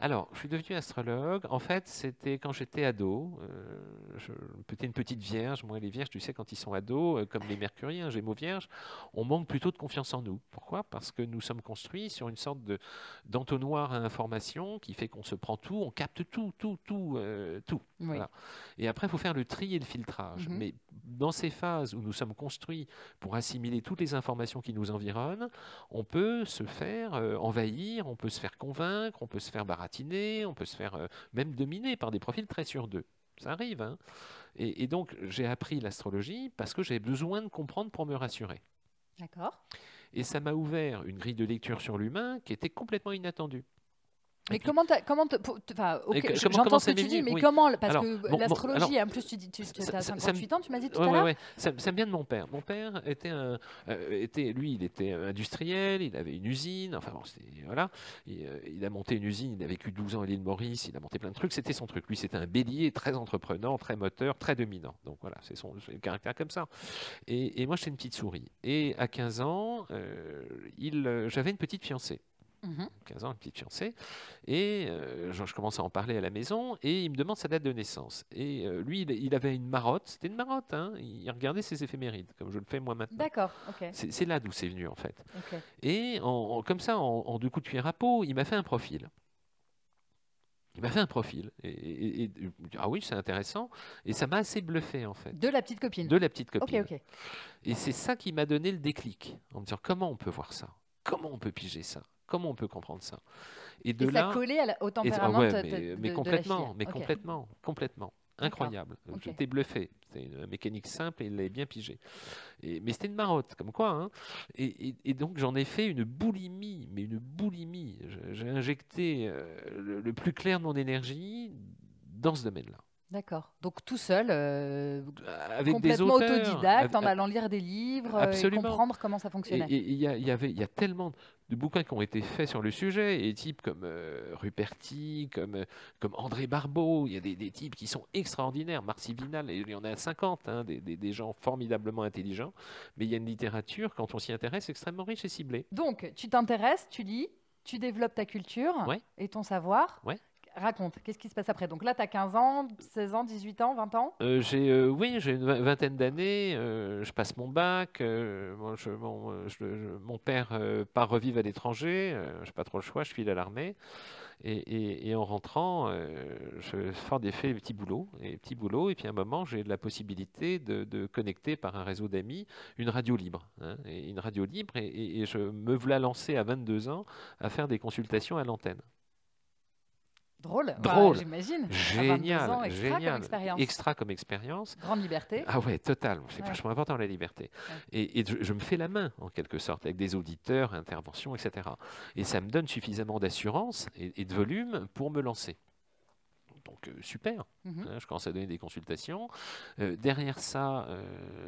Alors, je suis devenu astrologue. En fait, c'était quand j'étais ado. Euh, je- Peut-être une petite vierge. Moi, les vierges, tu sais, quand ils sont ados, euh, comme les mercuriens, gémeaux vierges, on manque plutôt de confiance en nous. Pourquoi? Parce que nous sommes construits sur une sorte de d'entonnoir à information qui fait qu'on se prend tout, on capte tout, tout, tout, euh, tout. Oui. Voilà. Et après, il faut faire le tri et le filtrage. Mhm. Mais dans ces phases où nous sommes construits pour assimiler toutes les informations qui nous environnent, on peut se faire euh, envahir, on peut se faire convaincre, on peut se faire baratiner, on peut se faire euh, même dominer par des profils très sur deux. Ça arrive. hein. Et, et donc, j'ai appris l'astrologie parce que j'avais besoin de comprendre pour me rassurer. D'accord. Et ça m'a ouvert une grille de lecture sur l'humain qui était complètement inattendue. Mais comment comment enfin, ok, Et que- je- comment- j'entends ce que tu dis, mais Oui. comment Parce Alors, que bon, l'astrologie, en plus tu dis, tu ça- as ça- ça me- 58 ans, tu m'as dit tout Ouais, à ouais, l'heure. ouais. Ça, ça me vient de mon père. Mon père était un, euh, était, lui, il était industriel, il avait une usine. Enfin bon, c'était- voilà. Il, euh, il a monté une usine. Il a vécu 12 ans à l'île Maurice. Il a monté plein de trucs. C'était son truc. Lui, c'était un bélier très entreprenant, très moteur, très dominant. Donc voilà, c'est son le caractère comme ça. Et, et moi, j'étais une petite souris. Et à 15 ans, euh, il, euh, j'avais une petite fiancée. Mhm. 15 ans, une petite fiancée. Et euh, je, je commence à en parler à la maison et il me demande sa date de naissance. Et euh, lui, il, il avait une marotte. C'était une marotte. hein. Il regardait ses éphémérides, comme je le fais moi maintenant. D'accord, ok. C'est là d'où c'est venu, en fait. Et en, en- comme ça, en, en deux coups de cuillère à peau, il m'a fait un profil. Il m'a fait un profil. Et, et- et- ah oui, c'est intéressant. Et ça m'a assez bluffé, en fait. De la petite copine. De la petite copine. Et c'est ça qui m'a donné le déclic, en me disant comment on peut voir ça? Comment on peut piger ça? Comment on peut comprendre ça? Et de Et là, ça collait à la- au et ah tempérament ouais, mais, de- mais de- de la complètement, mais complètement, complètement. Incroyable. Ok. J'étais bluffé. C'était une mécanique simple et il l'avait bien pigé. Et, mais c'était une marotte, comme quoi. hein. Et, et- et donc j'en ai fait une boulimie, mais une boulimie. J'ai injecté euh, le, le plus clair de mon énergie dans ce domaine-là. D'accord. Donc tout seul, euh, Avec des complètement auteurs. autodidacte, en avec- allant lire des livres euh, et comprendre comment ça fonctionnait. et il y, a- il y avait, il y a tellement de bouquins qui ont été faits sur le sujet, et types comme euh, Ruperti, comme, euh, comme André Barbeau, il y a des, des types qui sont extraordinaires, Marcy Vinal, il y en a 50, hein, des, des- des gens formidablement intelligents, mais il y a une littérature, quand on s'y intéresse, extrêmement riche et ciblée. Donc tu t'intéresses, tu lis, tu développes ta culture Ouais. et ton savoir. Ouais. Raconte, qu'est-ce qui se passe après? Donc là, tu as 15 ans, 16 ans, 18 ans, 20 ans? Euh, euh, oui, j'ai une vi- vingtaine d'années, euh, je passe mon bac, mon, père part revivre à l'étranger, je n'ai pas trop le choix, je file à l'armée. Et, en rentrant, je fais des faits petits boulots, et petits boulots, et puis à un moment, j'ai la possibilité de, connecter par un réseau d'amis une radio libre. hein, et une radio libre, et je me voilà lancé à 22 ans à faire des consultations à l'antenne. Drôle. Drôle. J'imagine. À 22 Génial, ans, extra comme génial, expérience. extra comme expérience. Grande liberté. Ah ouais, total. C'est Ouais. vachement important la liberté. Et, et je, je me fais la main en quelque sorte avec des auditeurs, interventions, etc. Et ça me donne suffisamment d'assurance et, et de volume pour me lancer. Donc euh, super. Mhm. Hein, je commence à donner des consultations. Euh, derrière ça, euh,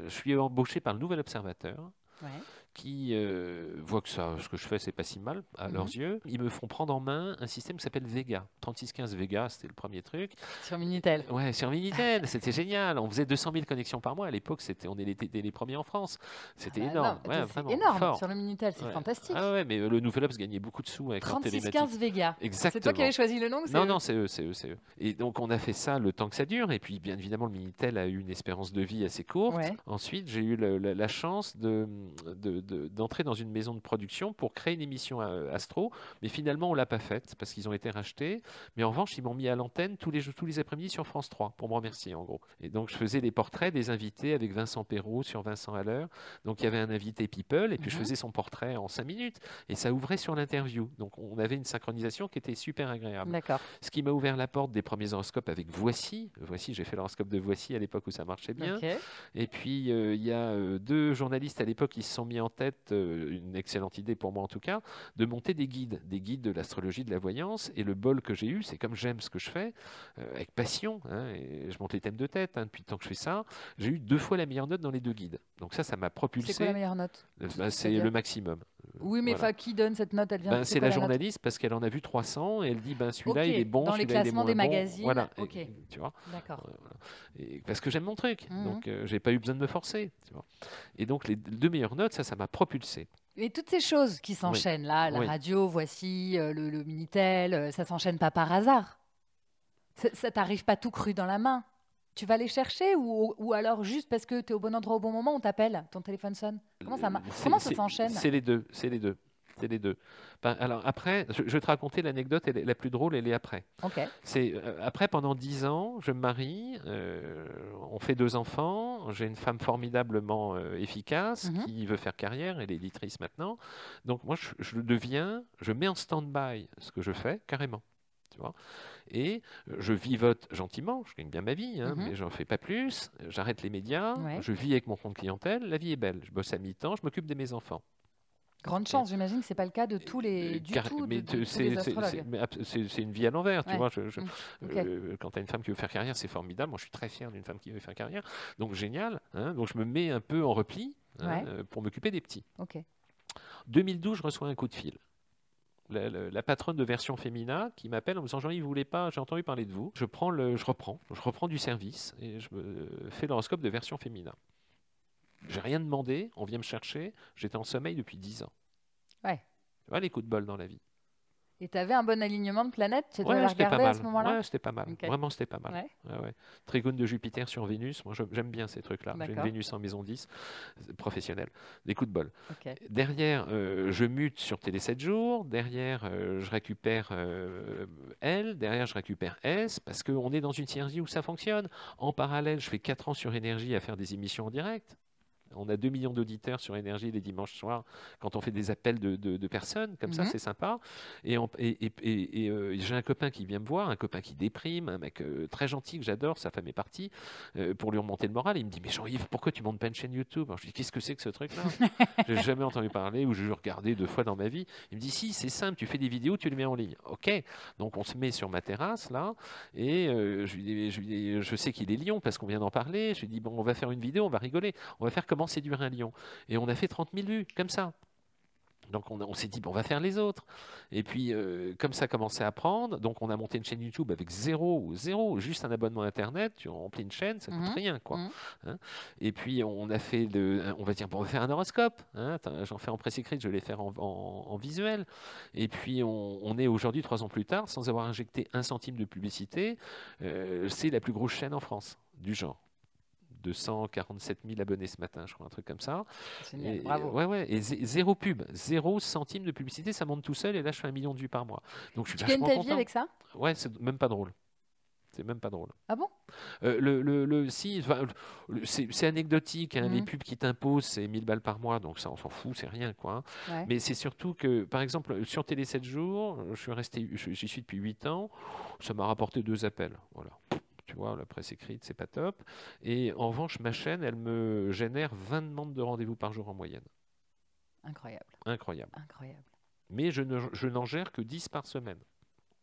je suis embauché par le Nouvel Observateur Ouais. Qui euh, voient que ça, ce que je fais, c'est pas si mal à Mhm. leurs yeux. Ils me font prendre en main un système qui s'appelle Vega. 3615 Vega, c'était le premier truc. Sur Minitel. Ouais, sur Minitel, c'était génial. On faisait 200 000 connexions par mois. À l'époque, c'était, on était les premiers en France. C'était Ah bah énorme. Ouais, c'est vraiment, énorme. fort. Sur le Minitel, c'est Ouais. fantastique. Ah ouais, mais euh, le Nouvel Obs gagnait beaucoup de sous avec leur télématique. 3615 Vega. C'est Exactement. toi qui avais choisi le nom c'est Non, eux non, c'est eux, c'est eux, c'est eux. Et donc, on a fait ça le temps que ça dure. Et puis, bien évidemment, le Minitel a eu une espérance de vie assez courte. Ouais. Ensuite, j'ai eu la, la chance de, de- de- d'entrer dans une maison de production pour créer une émission euh, Astro. Mais finalement, on l'a pas faite parce qu'ils ont été rachetés. Mais en revanche, ils m'ont mis à l'antenne tous les, tous les après-midi sur France 3 pour me remercier, en gros. Et donc, je faisais les portraits des invités avec Vincent Perrault sur Vincent à l'heure. Donc, il y avait un invité People et puis je Mhm. faisais son portrait en cinq minutes. Et ça ouvrait sur l'interview. Donc, on avait une synchronisation qui était super agréable. D'accord. Ce qui m'a ouvert la porte des premiers horoscopes avec Voici. Voici, j'ai fait l'horoscope de Voici à l'époque où ça marchait bien. Et puis, euh, il y a euh, deux journalistes à l'époque qui se sont mis en tête, euh, une excellente idée pour moi en tout cas, de monter des guides, des guides de l'astrologie, de la voyance. Et le bol que j'ai eu, c'est comme j'aime ce que je fais, euh, avec passion, hein, et je monte les thèmes de tête hein, depuis le temps que je fais ça, j'ai eu deux fois la meilleure note dans les deux guides. Donc ça, ça m'a propulsé. C'est quoi la meilleure note? Euh, bah, C'est le maximum. Oui, mais Voilà. qui donne cette note? Elle vient Ben, c'est la journaliste parce qu'elle en a vu 300 et elle dit ben celui-là Ok, il est bon, dans les celui-là il est classements des bon. magazines, Voilà, et- ok. tu vois. D'accord. Voilà. Parce que j'aime mon truc, Mhm. donc euh, j'ai pas eu besoin de me forcer. tu vois. Et donc les deux meilleures notes, ça, ça m'a propulsé. Et toutes ces choses qui s'enchaînent là, la Oui. radio, voici, euh, le, le Minitel, euh, ça s'enchaîne pas par hasard. Ça, ça t'arrive pas tout cru dans la main. Tu vas les chercher ou, ou alors juste parce que tu es au bon endroit au bon moment, on t'appelle, ton téléphone sonne. Comment ça, Euh, comment ça s'enchaîne? C'est les deux, c'est les deux. C'est les deux. Ben, alors après, je, je vais te raconter l'anecdote, elle est la plus drôle, elle est après. Ok. C'est euh, après pendant dix ans, je me marie, euh, on fait deux enfants, j'ai une femme formidablement euh, efficace Mhm. qui veut faire carrière, elle est éditrice maintenant. Donc moi, je, je deviens, je mets en stand-by ce que je fais carrément, tu vois. Et je vivote gentiment, je gagne bien ma vie, hein, Mhm. mais j'en fais pas plus. J'arrête les médias, Ouais. je vis avec mon compte clientèle, la vie est belle. Je bosse à mi-temps, je m'occupe de mes enfants. Grande chance, j'imagine que c'est pas le cas de tous les, du car- tout, mais de c'est- une vie à l'envers, tu vois. je- je- Mm. Euh, quand tu as une femme qui veut faire carrière, c'est formidable. Moi, je suis très fier d'une femme qui veut faire carrière. Donc, génial. hein. Donc, je me mets un peu en repli hein, Ouais. euh, pour m'occuper des petits. Ok. 2012, je reçois un coup de fil. La, la- la patronne de version Femina qui m'appelle en me disant Jean-Yves, vous voulez pas J'ai entendu parler de vous. Je prends le, je reprends, je reprends du service et je me fais l'horoscope de version Femina. J'ai rien demandé, on vient me chercher. J'étais en sommeil depuis 10 ans. Ouais. Tu vois les coups de bol dans la vie. Et tu avais un bon alignement de planètes Tu Ouais, c'était pas regarder à mal. ce moment-là Ouais, c'était pas mal. Vraiment, c'était pas mal. Ouais. Ouais, ouais. Trigone de Jupiter sur Vénus. Moi, j'aime bien ces trucs-là. J'ai une. Vénus en maison 10, c'est professionnel. Des coups de bol. Derrière, euh, je mute sur Télé 7 jours. Derrière, euh, je récupère euh, L. Derrière, je récupère S. Parce qu'on est dans une synergie où ça fonctionne. En parallèle, je fais 4 ans sur Énergie à faire des émissions en direct. On a 2 millions d'auditeurs sur Énergie les dimanches soirs quand on fait des appels de, de- de personnes. Comme ça, Mhm. c'est sympa. Et, en- et- et- et- et, euh, j'ai un copain qui vient me voir, un copain qui déprime, un mec euh, très gentil que j'adore, sa femme est partie, euh, pour lui remonter le moral. Il me dit Mais Jean-Yves, pourquoi tu montes pas une chaîne YouTube? Alors, Je lui dis Qu'est-ce que c'est que ce truc-là? J'ai jamais entendu parler ou j'ai regardé deux fois dans ma vie. Il me dit Si, c'est simple, tu fais des vidéos, tu les mets en ligne. Ok. Donc on se met sur ma terrasse là, et je, lui dis, je, lui dis- je sais qu'il est lion parce qu'on vient d'en parler. Je lui dis Bon, on va faire une vidéo, on va rigoler, on va faire comment séduire un lion. Et on a fait 30 000 vues, comme ça. Donc on, on s'est dit, bon, on va faire les autres. Et puis, euh, comme ça commençait à prendre, donc on a monté une chaîne YouTube avec zéro, zéro, juste un abonnement Internet, tu remplis une chaîne, ça coûte Mhm. rien, quoi. Mhm. Hein. et puis on a fait, de, on va dire, bon, on va faire un horoscope. hein. J'en fais en presse écrite, je vais les faire en, en- en visuel. Et puis on, on est aujourd'hui, trois ans plus tard, sans avoir injecté un centime de publicité, euh, c'est la plus grosse chaîne en France, du genre. 247 000 abonnés ce matin, je crois, un truc comme ça. Génial, Et- bravo. Ouais, ouais, et zé- zéro pub, zéro centime de publicité, ça monte tout seul, et là je fais un million de vues par mois. Donc je suis Tu gagnes ta vie avec ça? Ouais, c'est même pas drôle. C'est même pas drôle. Ah bon? Euh, le, le, le- si, enfin, c'est anecdotique. hein, Les Mhm. pubs qui t'imposent, c'est 1000 balles par mois, donc ça, on s'en fout, c'est rien, quoi. hein. Ouais. Mais c'est surtout que, par exemple, sur Télé 7 jours, je suis resté, j'y suis depuis 8 ans, ça m'a rapporté deux appels. Voilà. Tu vois, la presse écrite, c'est pas top. Et en revanche, ma chaîne, elle me génère 20 demandes de rendez-vous par jour en moyenne. Incroyable, Incroyable. incroyable. Mais je ne- je n'en gère que 10 par semaine.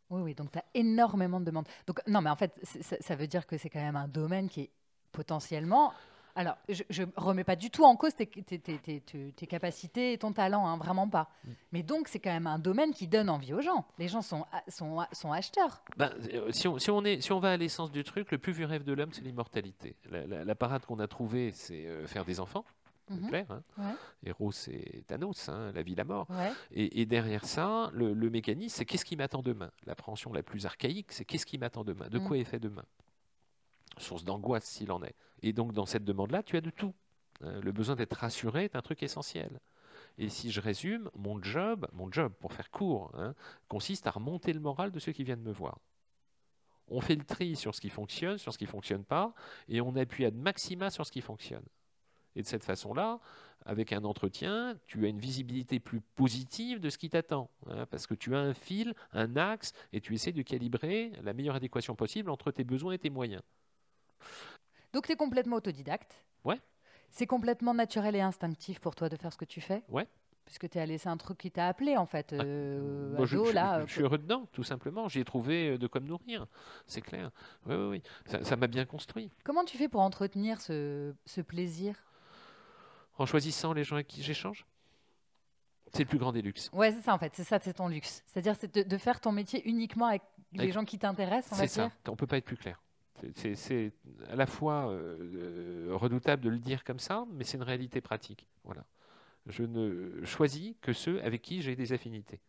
Oui, oui, donc tu as énormément de demandes. Donc, non, mais en fait, ça veut dire que c'est quand même un domaine qui est potentiellement. Alors, je ne remets pas du tout en cause tes, tes- tes- tes- tes- tes capacités et ton talent, hein, vraiment pas. Mm. Mais donc, c'est quand même un domaine qui donne envie aux gens. Les gens sont, acheteurs. Ben, euh, si, on, si on est, si on va à l'essence du truc, le plus vieux rêve de l'homme, c'est l'immortalité. La, la- la parade qu'on a trouvée, c'est euh, faire des enfants. c'est Mhm. clair. hein. Ouais. Héros, c'est Thanos, hein, la vie, la mort. Ouais. Et, et derrière ça, le, le mécanisme, c'est qu'est-ce qui m'attend demain? L'appréhension la plus archaïque, c'est qu'est-ce qui m'attend demain? De Mm. quoi est fait demain? Source d'angoisse s'il en est. Et donc, dans cette demande-là, tu as de tout. Euh, le besoin d'être rassuré est un truc essentiel. Et si je résume, mon job, mon job, pour faire court, hein, consiste à remonter le moral de ceux qui viennent me voir. On fait le tri sur ce qui fonctionne, sur ce qui ne fonctionne pas, et on appuie ad maxima sur ce qui fonctionne. Et de cette façon-là, avec un entretien, tu as une visibilité plus positive de ce qui t'attend, hein, parce que tu as un fil, un axe, et tu essaies de calibrer la meilleure adéquation possible entre tes besoins et tes moyens. Donc, tu es complètement autodidacte. Ouais. C'est complètement naturel et instinctif pour toi de faire ce que tu fais Ouais. Puisque tu as laissé un truc qui t'a appelé, en fait. euh, je, ado, je- là, je suis heureux dedans, tout simplement. J'y ai trouvé euh, de quoi me nourrir, c'est clair. Oui, oui, oui. Ça- m'a bien construit. Comment tu fais pour entretenir ce, ce plaisir? En choisissant les gens avec qui j'échange, c'est le plus grand des luxes. Ouais, c'est ça, en fait. C'est ça, c'est ton luxe. C'est-à-dire c'est de, de faire ton métier uniquement avec les Avec- gens qui t'intéressent, C'est ça. On peut pas être plus clair. C'est- à la fois euh, euh, redoutable de le dire comme ça, mais c'est une réalité pratique. Voilà. Je ne choisis que ceux avec qui j'ai des affinités.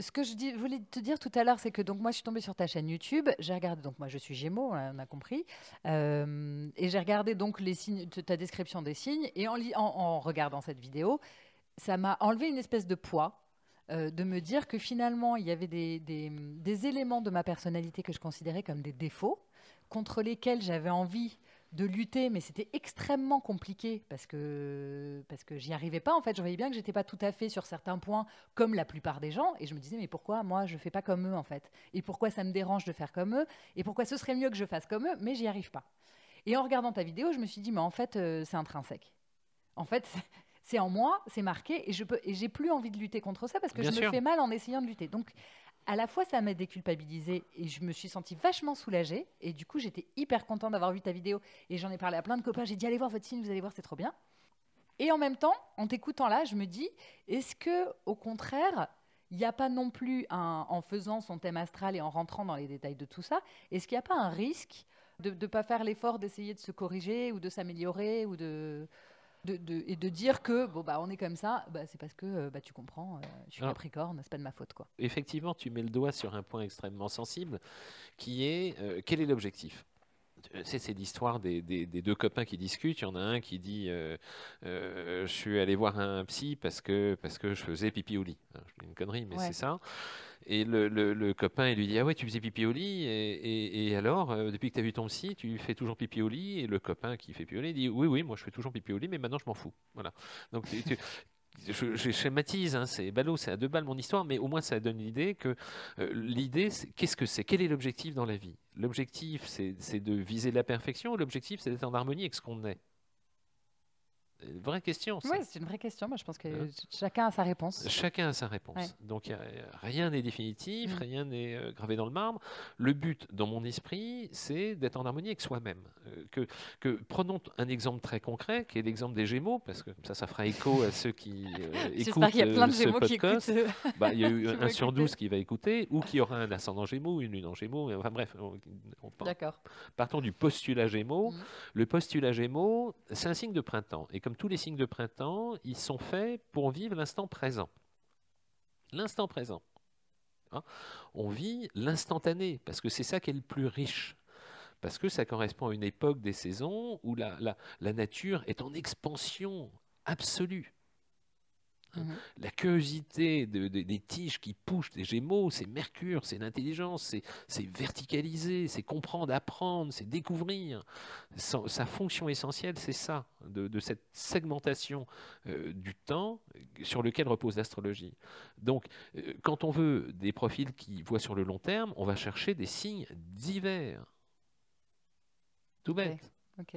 Ce que je voulais te dire tout à l'heure, c'est que donc moi je suis tombée sur ta chaîne YouTube, j'ai regardé donc moi je suis Gémeaux, on a compris, euh, et j'ai regardé donc les signes, ta description des signes, et en, en, en regardant cette vidéo, ça m'a enlevé une espèce de poids. de me dire que finalement il y avait des éléments de ma personnalité que je considérais comme des défauts contre lesquels j'avais envie de lutter mais c'était extrêmement compliqué parce que parce que j'y arrivais pas en fait. Je voyais bien que j'étais pas tout à fait sur certains points comme la plupart des gens et je me disais mais pourquoi moi je fais pas comme eux en fait? Et pourquoi ça me dérange de faire comme eux? Et pourquoi ce serait mieux que je fasse comme eux? Mais j'y arrive pas. Et en regardant ta vidéo je me suis dit mais en fait euh, c'est intrinsèque. En fait c'est- en moi c'est marqué et je peux et j'ai plus envie de lutter contre ça parce que Bien je sûr. me fais mal en essayant de lutter. Donc à la fois ça m'a déculpabilisé et je me suis sentie vachement soulagée. Et du coup j'étais hyper contente d'avoir vu ta vidéo. Et j'en ai parlé à plein de copains. J'ai dit allez voir votre signe vous allez voir c'est trop bien. Et en même temps, en t'écoutant là, je me dis, est-ce que, au contraire, il n'y a pas non plus, en faisant son thème astral et en rentrant dans les détails de tout ça, est-ce qu'il n'y a pas un risque de ne pas faire l'effort d'essayer de se corriger ou de s'améliorer ou de, de- de- et de dire que bon bah on est comme ça, bah, c'est parce que euh, bah, tu comprends, euh, je suis Alors- Capricorne, c'est pas de ma faute quoi. Effectivement, tu mets le doigt sur un point extrêmement sensible, qui est euh, quel est l'objectif? C'est c'est l'histoire des, des- des deux copains qui discutent. Il y en a un qui dit euh, euh, Je suis allé voir un psy parce que, parce que je faisais pipi au lit. Je une connerie, mais Ouais. c'est ça. Et le, le- le copain, il lui dit Ah ouais, tu faisais pipi au lit. Et, et- et alors, euh, depuis que tu as vu ton psy, tu fais toujours pipi au lit? Et le copain qui fait pipi au lit dit Oui, oui, moi je fais toujours pipi au lit, mais maintenant je m'en fous. Voilà. Donc, tu- tu- je, schématise, hein, c'est ballot, c'est à deux balles mon histoire, mais au moins ça donne l'idée que euh, l'idée, qu'est-ce que c'est? Quel est l'objectif dans la vie? L'objectif, c'est de viser la perfection l'objectif, c'est d'être en harmonie avec ce qu'on est Vraie question. ça. Ouais, c'est une vraie question. Moi, je pense que Hein chacun a sa réponse. Chacun a sa réponse. Ouais. Donc rien n'est définitif, Mm. rien n'est euh, gravé dans le marbre. Le but, dans mon esprit, c'est d'être en harmonie avec soi-même. Euh, que, que prenons un exemple très concret, qui est l'exemple des Gémeaux, parce que ça, ça fera écho à ceux qui euh, écoutent qu'il y a plein de euh, ce Gémeaux qui podcast. écoutent. euh, Bah, il y a eu qui un sur. 12 qui va écouter, ou qui aura un ascendant Gémeaux, une lune en Gémeaux. Enfin bref, on, on part- partons du postulat Gémeaux. Mhm. Le postulat Gémeaux, c'est un signe de printemps. Et comme tous les signes de printemps, ils sont faits pour vivre l'instant présent. L'instant présent. Hein on vit l'instantané, parce que c'est ça qui est le plus riche. Parce que ça correspond à une époque des saisons où la, nature est en expansion absolue. Mhm. La curiosité de- de- des tiges qui poussent des gémeaux, c'est Mercure, c'est l'intelligence, c'est- verticaliser, c'est comprendre, apprendre, c'est découvrir. Sa, sa fonction essentielle, c'est ça, de, de cette segmentation euh, du temps sur lequel repose l'astrologie. Donc, euh, quand on veut des profils qui voient sur le long terme, on va chercher des signes divers. Tout bête. Ok.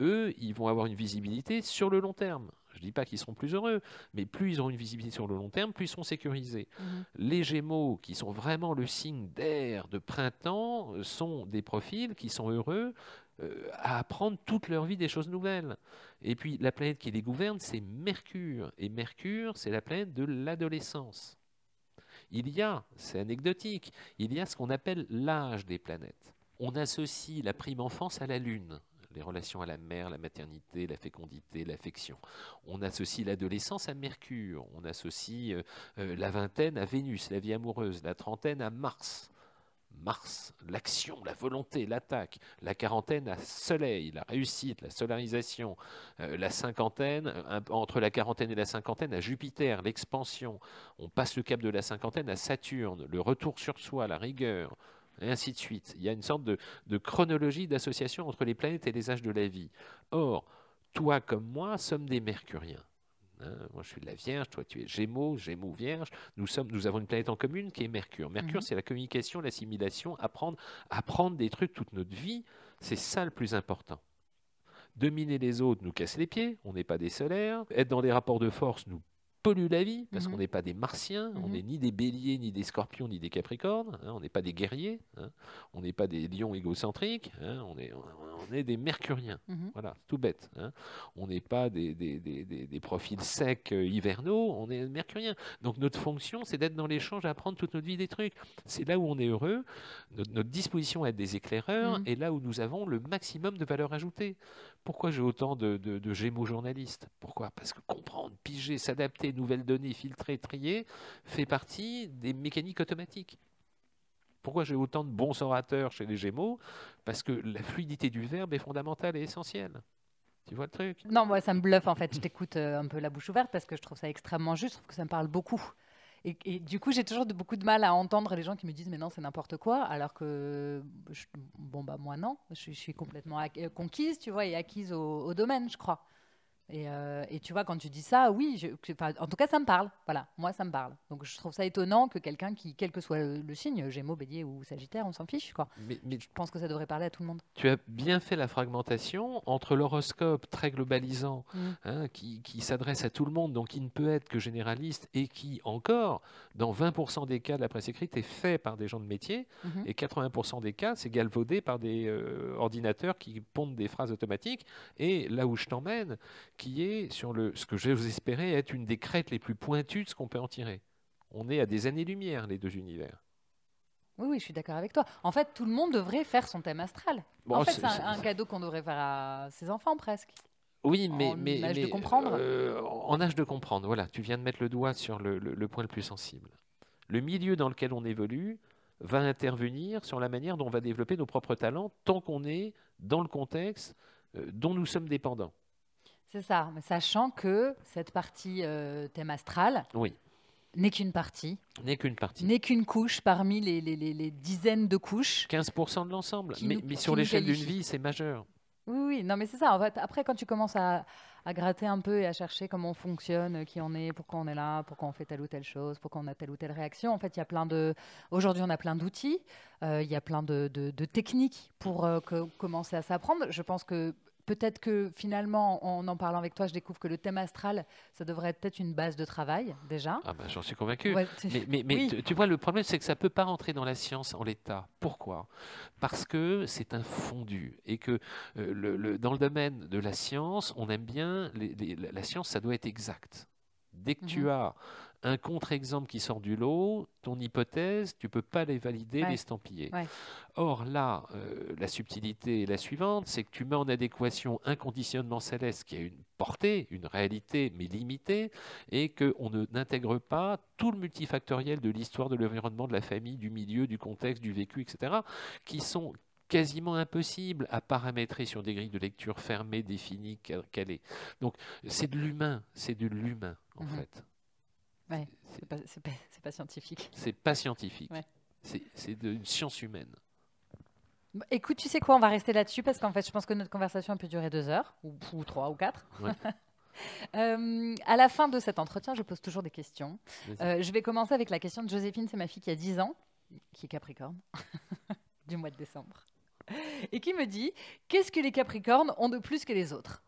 Eux, ils vont avoir une visibilité sur le long terme. Je ne dis pas qu'ils seront plus heureux, mais plus ils auront une visibilité sur le long terme, plus ils seront sécurisés. Mhm. Les Gémeaux, qui sont vraiment le signe d'air de printemps, sont des profils qui sont heureux euh, à apprendre toute leur vie des choses nouvelles. Et puis la planète qui les gouverne, c'est Mercure. Et Mercure, c'est la planète de l'adolescence. Il y a, c'est anecdotique, il y a ce qu'on appelle l'âge des planètes. On associe la prime enfance à la Lune, les relations à la mère, la maternité, la fécondité, l'affection. On associe l'adolescence à Mercure, on associe euh, euh, la vingtaine à Vénus, la vie amoureuse, la trentaine à Mars. Mars, l'action, la volonté, l'attaque, la quarantaine à Soleil, la réussite, la solarisation, Euh, la cinquantaine, entre la quarantaine et la cinquantaine à Jupiter, l'expansion, on passe le cap de la cinquantaine à Saturne, le retour sur soi, la rigueur, et ainsi de suite. Il y a une sorte de, de chronologie d'association entre les planètes et les âges de la vie. Or, toi comme moi sommes des Mercuriens. Hein, moi, je suis de la Vierge, toi, tu es Gémeaux, Gémeaux, Vierge. Nous, sommes, nous avons une planète en commune qui est Mercure. Mercure, Mhm. c'est la communication, l'assimilation, apprendre, apprendre des trucs toute notre vie. C'est ça le plus important. Dominer les autres nous casse les pieds, on n'est pas des solaires. Être dans des rapports de force nous pollue la vie, parce Mhm. qu'on n'est pas des martiens, on Mhm. n'est ni des béliers, ni des scorpions, ni des capricornes, hein, on n'est pas des guerriers, hein, on n'est pas des lions égocentriques, hein, on, est, on est des mercuriens. Mhm. Voilà, tout bête. On n'est pas des, des- des- des- des profils secs euh, hivernaux, on est mercuriens. Donc notre fonction, c'est d'être dans l'échange, à apprendre toute notre vie des trucs. C'est là où on est heureux. Notre, notre disposition à être des éclaireurs Mhm. est là où nous avons le maximum de valeur ajoutée. Pourquoi j'ai autant de, de- de gémeaux journalistes? Pourquoi? Parce que comprendre, piger, s'adapter, nouvelles données, filtrer, trier, fait partie des mécaniques automatiques. Pourquoi j'ai autant de bons orateurs chez les Gémeaux? Parce que la fluidité du verbe est fondamentale et essentielle. Tu vois le truc? Non, moi, ça me bluffe en fait. Je t'écoute euh, un peu la bouche ouverte parce que je trouve ça extrêmement juste. Je trouve que ça me parle beaucoup. Et, du coup, j'ai toujours de, beaucoup de mal à entendre les gens qui me disent mais non, c'est n'importe quoi. Alors que, je- bon, bah, moi, non. Je, suis complètement conquise, tu vois, et acquise au domaine, je crois. Et, euh, et tu vois, quand tu dis ça, oui, je- en tout cas, ça me parle. Voilà, moi, ça me parle. Donc, je trouve ça étonnant que quelqu'un qui, quel que soit le, le signe, Gémeaux, Bélier ou Sagittaire, on s'en fiche, quoi. mais, mais Je pense que ça devrait parler à tout le monde. tu as bien fait la fragmentation entre l'horoscope très globalisant, Mm. hein, qui, qui s'adresse à tout le monde, donc qui ne peut être que généraliste, et qui, encore, dans 20% des cas de la presse écrite, est fait par des gens de métier, Mhm. et 80% des cas, c'est galvaudé par des euh, ordinateurs qui pondent des phrases automatiques. Et là où je t'emmène, qui est sur le, ce que j'ose espérer être une des crêtes les plus pointues de ce qu'on peut en tirer. On est à des années-lumière, les deux univers. Oui, oui, je suis d'accord avec toi. En fait, tout le monde devrait faire son thème astral. Bon, en fait, c'est- un, cadeau qu'on devrait faire à ses enfants presque. Oui, mais, en mais, âge de comprendre. euh, en âge de comprendre, voilà, tu viens de mettre le doigt sur le, le- le point le plus sensible. Le milieu dans lequel on évolue va intervenir sur la manière dont on va développer nos propres talents tant qu'on est dans le contexte euh, dont nous sommes dépendants. C'est ça, mais sachant que cette partie euh, thème astral Oui, n'est qu'une partie, n'est qu'une partie. n'est qu'une couche parmi les, les- les- les dizaines de couches. 15% de l'ensemble. Mais, sur l'échelle d'une vie, c'est majeur. Oui, oui, non, mais c'est ça. En fait, après, quand tu commences à, à gratter un peu et à chercher comment on fonctionne, qui on est, pourquoi on est là, pourquoi on fait telle ou telle chose, pourquoi on a telle ou telle réaction, en fait, il y a plein de. Aujourd'hui, on a plein d'outils, euh, il y a plein de, de- de techniques pour euh, que- commencer à s'apprendre. Je pense que. Peut-être que finalement, en en parlant avec toi, je découvre que le thème astral, ça devrait être peut-être une base de travail déjà. Ah ben, j'en suis convaincu. Ouais, Mais, mais- mais Oui. tu, tu vois, le problème, c'est que ça ne peut pas rentrer dans la science en l'état. Pourquoi? Parce que c'est un fondu. Et que euh, le- le- dans le domaine de la science, on aime bien. les- les- la, la science, ça doit être exact. Dès que tu Mhm. as un contre-exemple qui sort du lot, ton hypothèse, tu peux pas les valider, Ouais. l'estampiller. Ouais. Or là, euh, la subtilité est la suivante, c'est que tu mets en adéquation un conditionnement céleste qui a une portée, une réalité, mais limitée, et qu'on ne n'intègre pas tout le multifactoriel de l'histoire, de l'environnement, de la famille, du milieu, du contexte, du vécu, etc., qui sont quasiment impossibles à paramétrer sur des grilles de lecture fermées, définies, cal- calées. Donc c'est de l'humain, c'est de l'humain en Mhm. fait. Ouais. C'est- pas, scientifique. C'est pas scientifique, Ouais. c'est de- science humaine. Bah, Écoute, tu sais quoi, on va rester là-dessus parce qu'en fait, je pense que notre conversation peut durer deux heures, ou, ou trois, ou quatre. Ouais. Euh, à la fin de cet entretien, je pose toujours des questions. Euh, je vais commencer avec la question de Joséphine, c'est ma fille qui a 10 ans, qui est Capricorne, du mois de décembre, et qui me dit Qu'est-ce que les Capricornes ont de plus que les autres?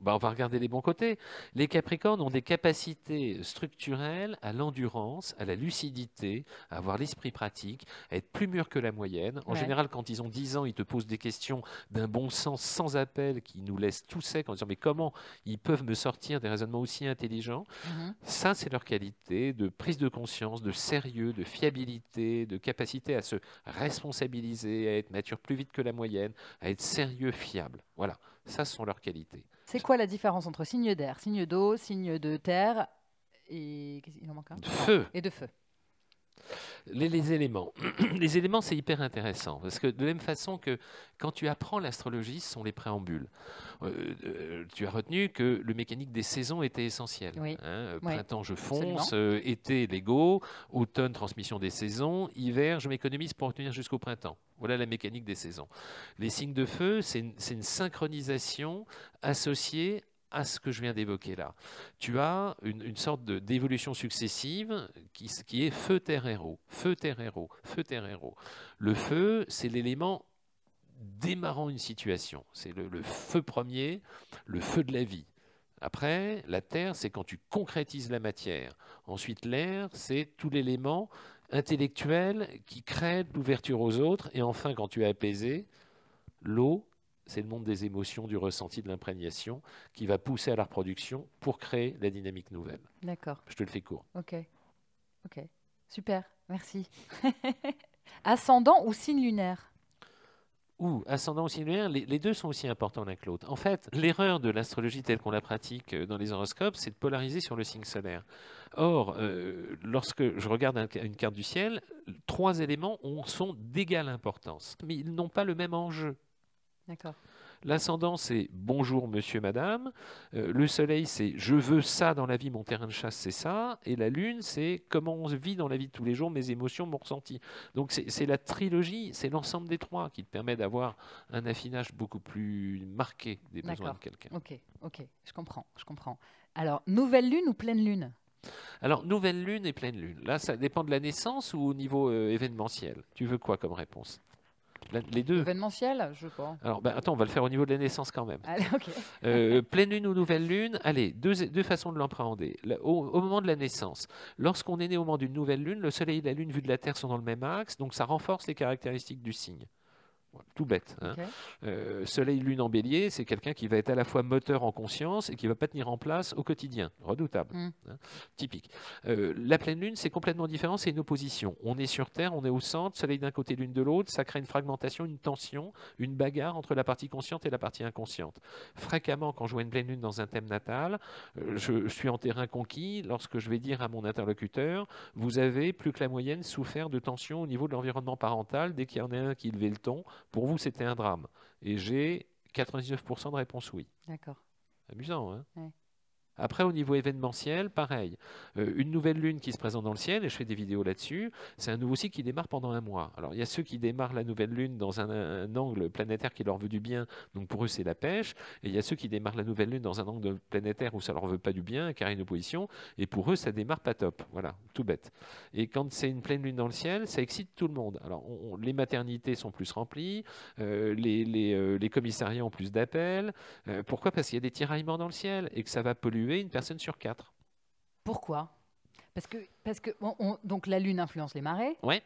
Bah, on va regarder les bons côtés. Les Capricornes ont des capacités structurelles à l'endurance, à la lucidité, à avoir l'esprit pratique, à être plus mûrs que la moyenne. En Ouais. général, quand ils ont 10 ans, ils te posent des questions d'un bon sens sans appel qui nous laissent tout secs en disant mais comment ils peuvent me sortir des raisonnements aussi intelligents? Mhm. Ça, c'est leur qualité de prise de conscience, de sérieux, de fiabilité, de capacité à se responsabiliser, à être mature plus vite que la moyenne, à être sérieux, fiable. Voilà, ça ce sont leurs qualités. C'est quoi la différence entre signe d'air, signe d'eau, signe de terre et. qu'est-ce- Il en manque un? De feu. Et de feu. Les, les éléments. Les éléments, c'est hyper intéressant. Parce que de la même façon que quand tu apprends l'astrologie, ce sont les préambules. Euh, euh, tu as retenu que le mécanique des saisons était essentiel. Oui. Hein, Printemps, je fonce. euh, été, Lego. Automne, transmission des saisons. Hiver, je m'économise pour tenir jusqu'au printemps. Voilà la mécanique des saisons. Les signes de feu, c'est une, c'est une synchronisation associée à ce que je viens d'évoquer là. Tu as une, une sorte d'évolution successive qui, qui est feu, terre, héros, feu, terre, héros, feu, terre, héros. Le feu, c'est l'élément démarrant une situation. C'est le, le feu premier, le feu de la vie. Après, la terre, c'est quand tu concrétises la matière. Ensuite, l'air, c'est tout l'élément intellectuel qui crée l'ouverture aux autres. Et enfin, quand tu es apaisé, l'eau, c'est le monde des émotions, du ressenti, de l'imprégnation, qui va pousser à la reproduction pour créer la dynamique nouvelle. D'accord. Je te le fais court. Ok. Ok. Super. Merci. Ascendant ou signe lunaire? Ou ascendant ou signe lunaire, les, les deux sont aussi importants l'un que l'autre. En fait, l'erreur de l'astrologie telle qu'on la pratique euh, dans les horoscopes, c'est de polariser sur le signe solaire. Or, euh, lorsque je regarde un- une carte du ciel, trois éléments ont, sont d'égale importance, mais ils n'ont pas le même enjeu. D'accord. L'ascendant, c'est bonjour monsieur, madame. Euh, le soleil, c'est je veux ça dans la vie, mon terrain de chasse, c'est ça. Et la lune, c'est comment on vit dans la vie de tous les jours, mes émotions, mon ressenti. Donc c'est la trilogie, c'est l'ensemble des trois qui te permet d'avoir un affinage beaucoup plus marqué des besoins de quelqu'un. Ok. Ok. Je comprends. Je comprends. Alors, nouvelle lune ou pleine lune? Alors, nouvelle lune et pleine lune. Là, ça dépend de la naissance ou au niveau euh, événementiel. Tu veux quoi comme réponse? La- Les deux. Événementiel Je pas. Alors, bah, attends, on va le faire au niveau de la naissance quand même. Allez. Euh, pleine lune ou nouvelle lune, allez, deux, deux façons de l'appréhender. La- Au, au moment de la naissance, lorsqu'on est né au moment d'une nouvelle lune, le soleil et la lune vus de la Terre sont dans le même axe, donc ça renforce les caractéristiques du signe. Tout bête. hein. Euh, soleil, lune en bélier, c'est quelqu'un qui va être à la fois moteur en conscience et qui va pas tenir en place au quotidien. Redoutable. Mm. hein, typique. Euh, la pleine lune, c'est complètement différent, c'est une opposition. On est sur Terre, on est au centre, soleil d'un côté, lune de l'autre, ça crée une fragmentation, une tension, une bagarre entre la partie consciente et la partie inconsciente. Fréquemment, quand je vois une pleine lune dans un thème natal, euh, je, je suis en terrain conquis lorsque je vais dire à mon interlocuteur, vous avez plus que la moyenne souffert de tension au niveau de l'environnement parental dès qu'il y en a un qui levait le ton. Pour vous, c'était un drame. Et j'ai 99% de réponse oui. D'accord. Amusant, hein? Ouais. Après, au niveau événementiel, pareil. Euh, une nouvelle lune qui se présente dans le ciel, et je fais des vidéos là-dessus, c'est un nouveau cycle qui démarre pendant un mois. Alors, il y a ceux qui démarrent la nouvelle lune dans un, angle planétaire qui leur veut du bien, donc pour eux, c'est la pêche. Et il y a ceux qui démarrent la nouvelle lune dans un angle planétaire où ça leur veut pas du bien, car il y a une opposition, et pour eux, ça démarre pas top. Voilà, tout bête. Et quand c'est une pleine lune dans le ciel, ça excite tout le monde. Alors, on- les maternités sont plus remplies, euh, les, euh, les commissariats ont plus d'appels. Pourquoi? Parce qu'il y a des tiraillements dans le ciel et que ça va polluer une personne sur quatre. Pourquoi? Parce que, parce que on- on- donc la lune influence les marées. Ouais.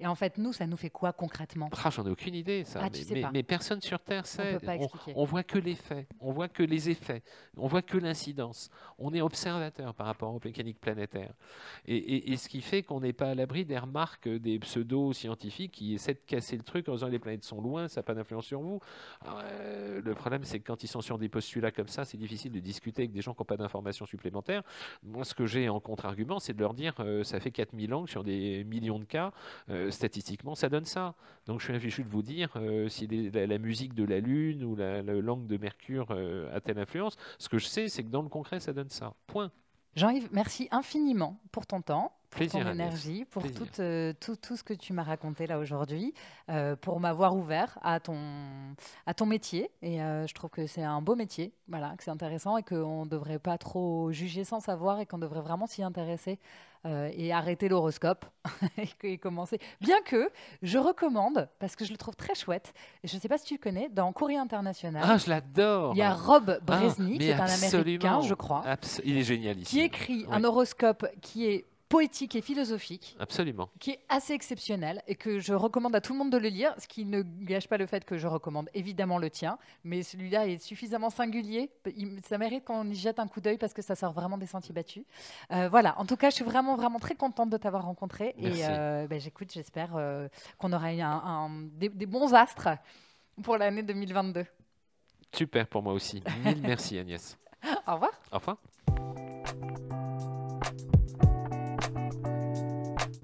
Et en fait, nous, ça nous fait quoi concrètement? Ah, J'en ai aucune idée, ça. Ah, tu mais, sais mais- pas. mais personne sur Terre sait. peut pas on, expliquer. on voit que les faits, on voit que les effets, on voit que l'incidence. On est observateur par rapport aux mécaniques planétaires. Et, et- et ce qui fait qu'on n'est pas à l'abri des remarques des pseudo-scientifiques qui essaient de casser le truc en disant les planètes sont loin, ça n'a pas d'influence sur vous. Alors, euh, le problème, c'est que quand ils sont sur des postulats comme ça, c'est difficile de discuter avec des gens qui n'ont pas d'informations supplémentaires. Moi, ce que j'ai en contre-argument, c'est de leur dire euh, ça fait 4000 ans que sur des millions de cas, euh, statistiquement, ça donne ça. Donc je suis infichu de vous dire euh, si la, musique de la Lune ou la, la langue de Mercure euh, a telle influence. Ce que je sais, c'est que dans le concret, ça donne ça. Point. Jean-Yves, merci infiniment pour ton temps, Plaisir, ton énergie, pour tout, euh, tout, tout ce que tu m'as raconté là aujourd'hui, euh, pour m'avoir ouvert à ton, à ton métier. Et euh, je trouve que c'est un beau métier, voilà, que c'est intéressant et qu'on ne devrait pas trop juger sans savoir et qu'on devrait vraiment s'y intéresser et arrêter l'horoscope et, commencer. Bien que je recommande, parce que je le trouve très chouette, et je ne sais pas si tu le connais, dans Courrier International, Ah, je l'adore. il y a Rob Ah, Bresny, qui mais est un Américain, je crois, il est génial ici. qui écrit un horoscope qui est poétique et philosophique, Absolument. qui est assez exceptionnel et que je recommande à tout le monde de le lire, ce qui ne gâche pas le fait que je recommande évidemment le tien, mais celui-là est suffisamment singulier, ça mérite qu'on y jette un coup d'œil parce que ça sort vraiment des sentiers battus. Euh, voilà, en tout cas, je suis vraiment vraiment très contente de t'avoir rencontré Merci. et euh, ben, j'écoute, j'espère euh, qu'on aura eu un- un- des, des bons astres pour l'année 2022. Super pour moi aussi. Mille merci Agnès. Au revoir. Enfin.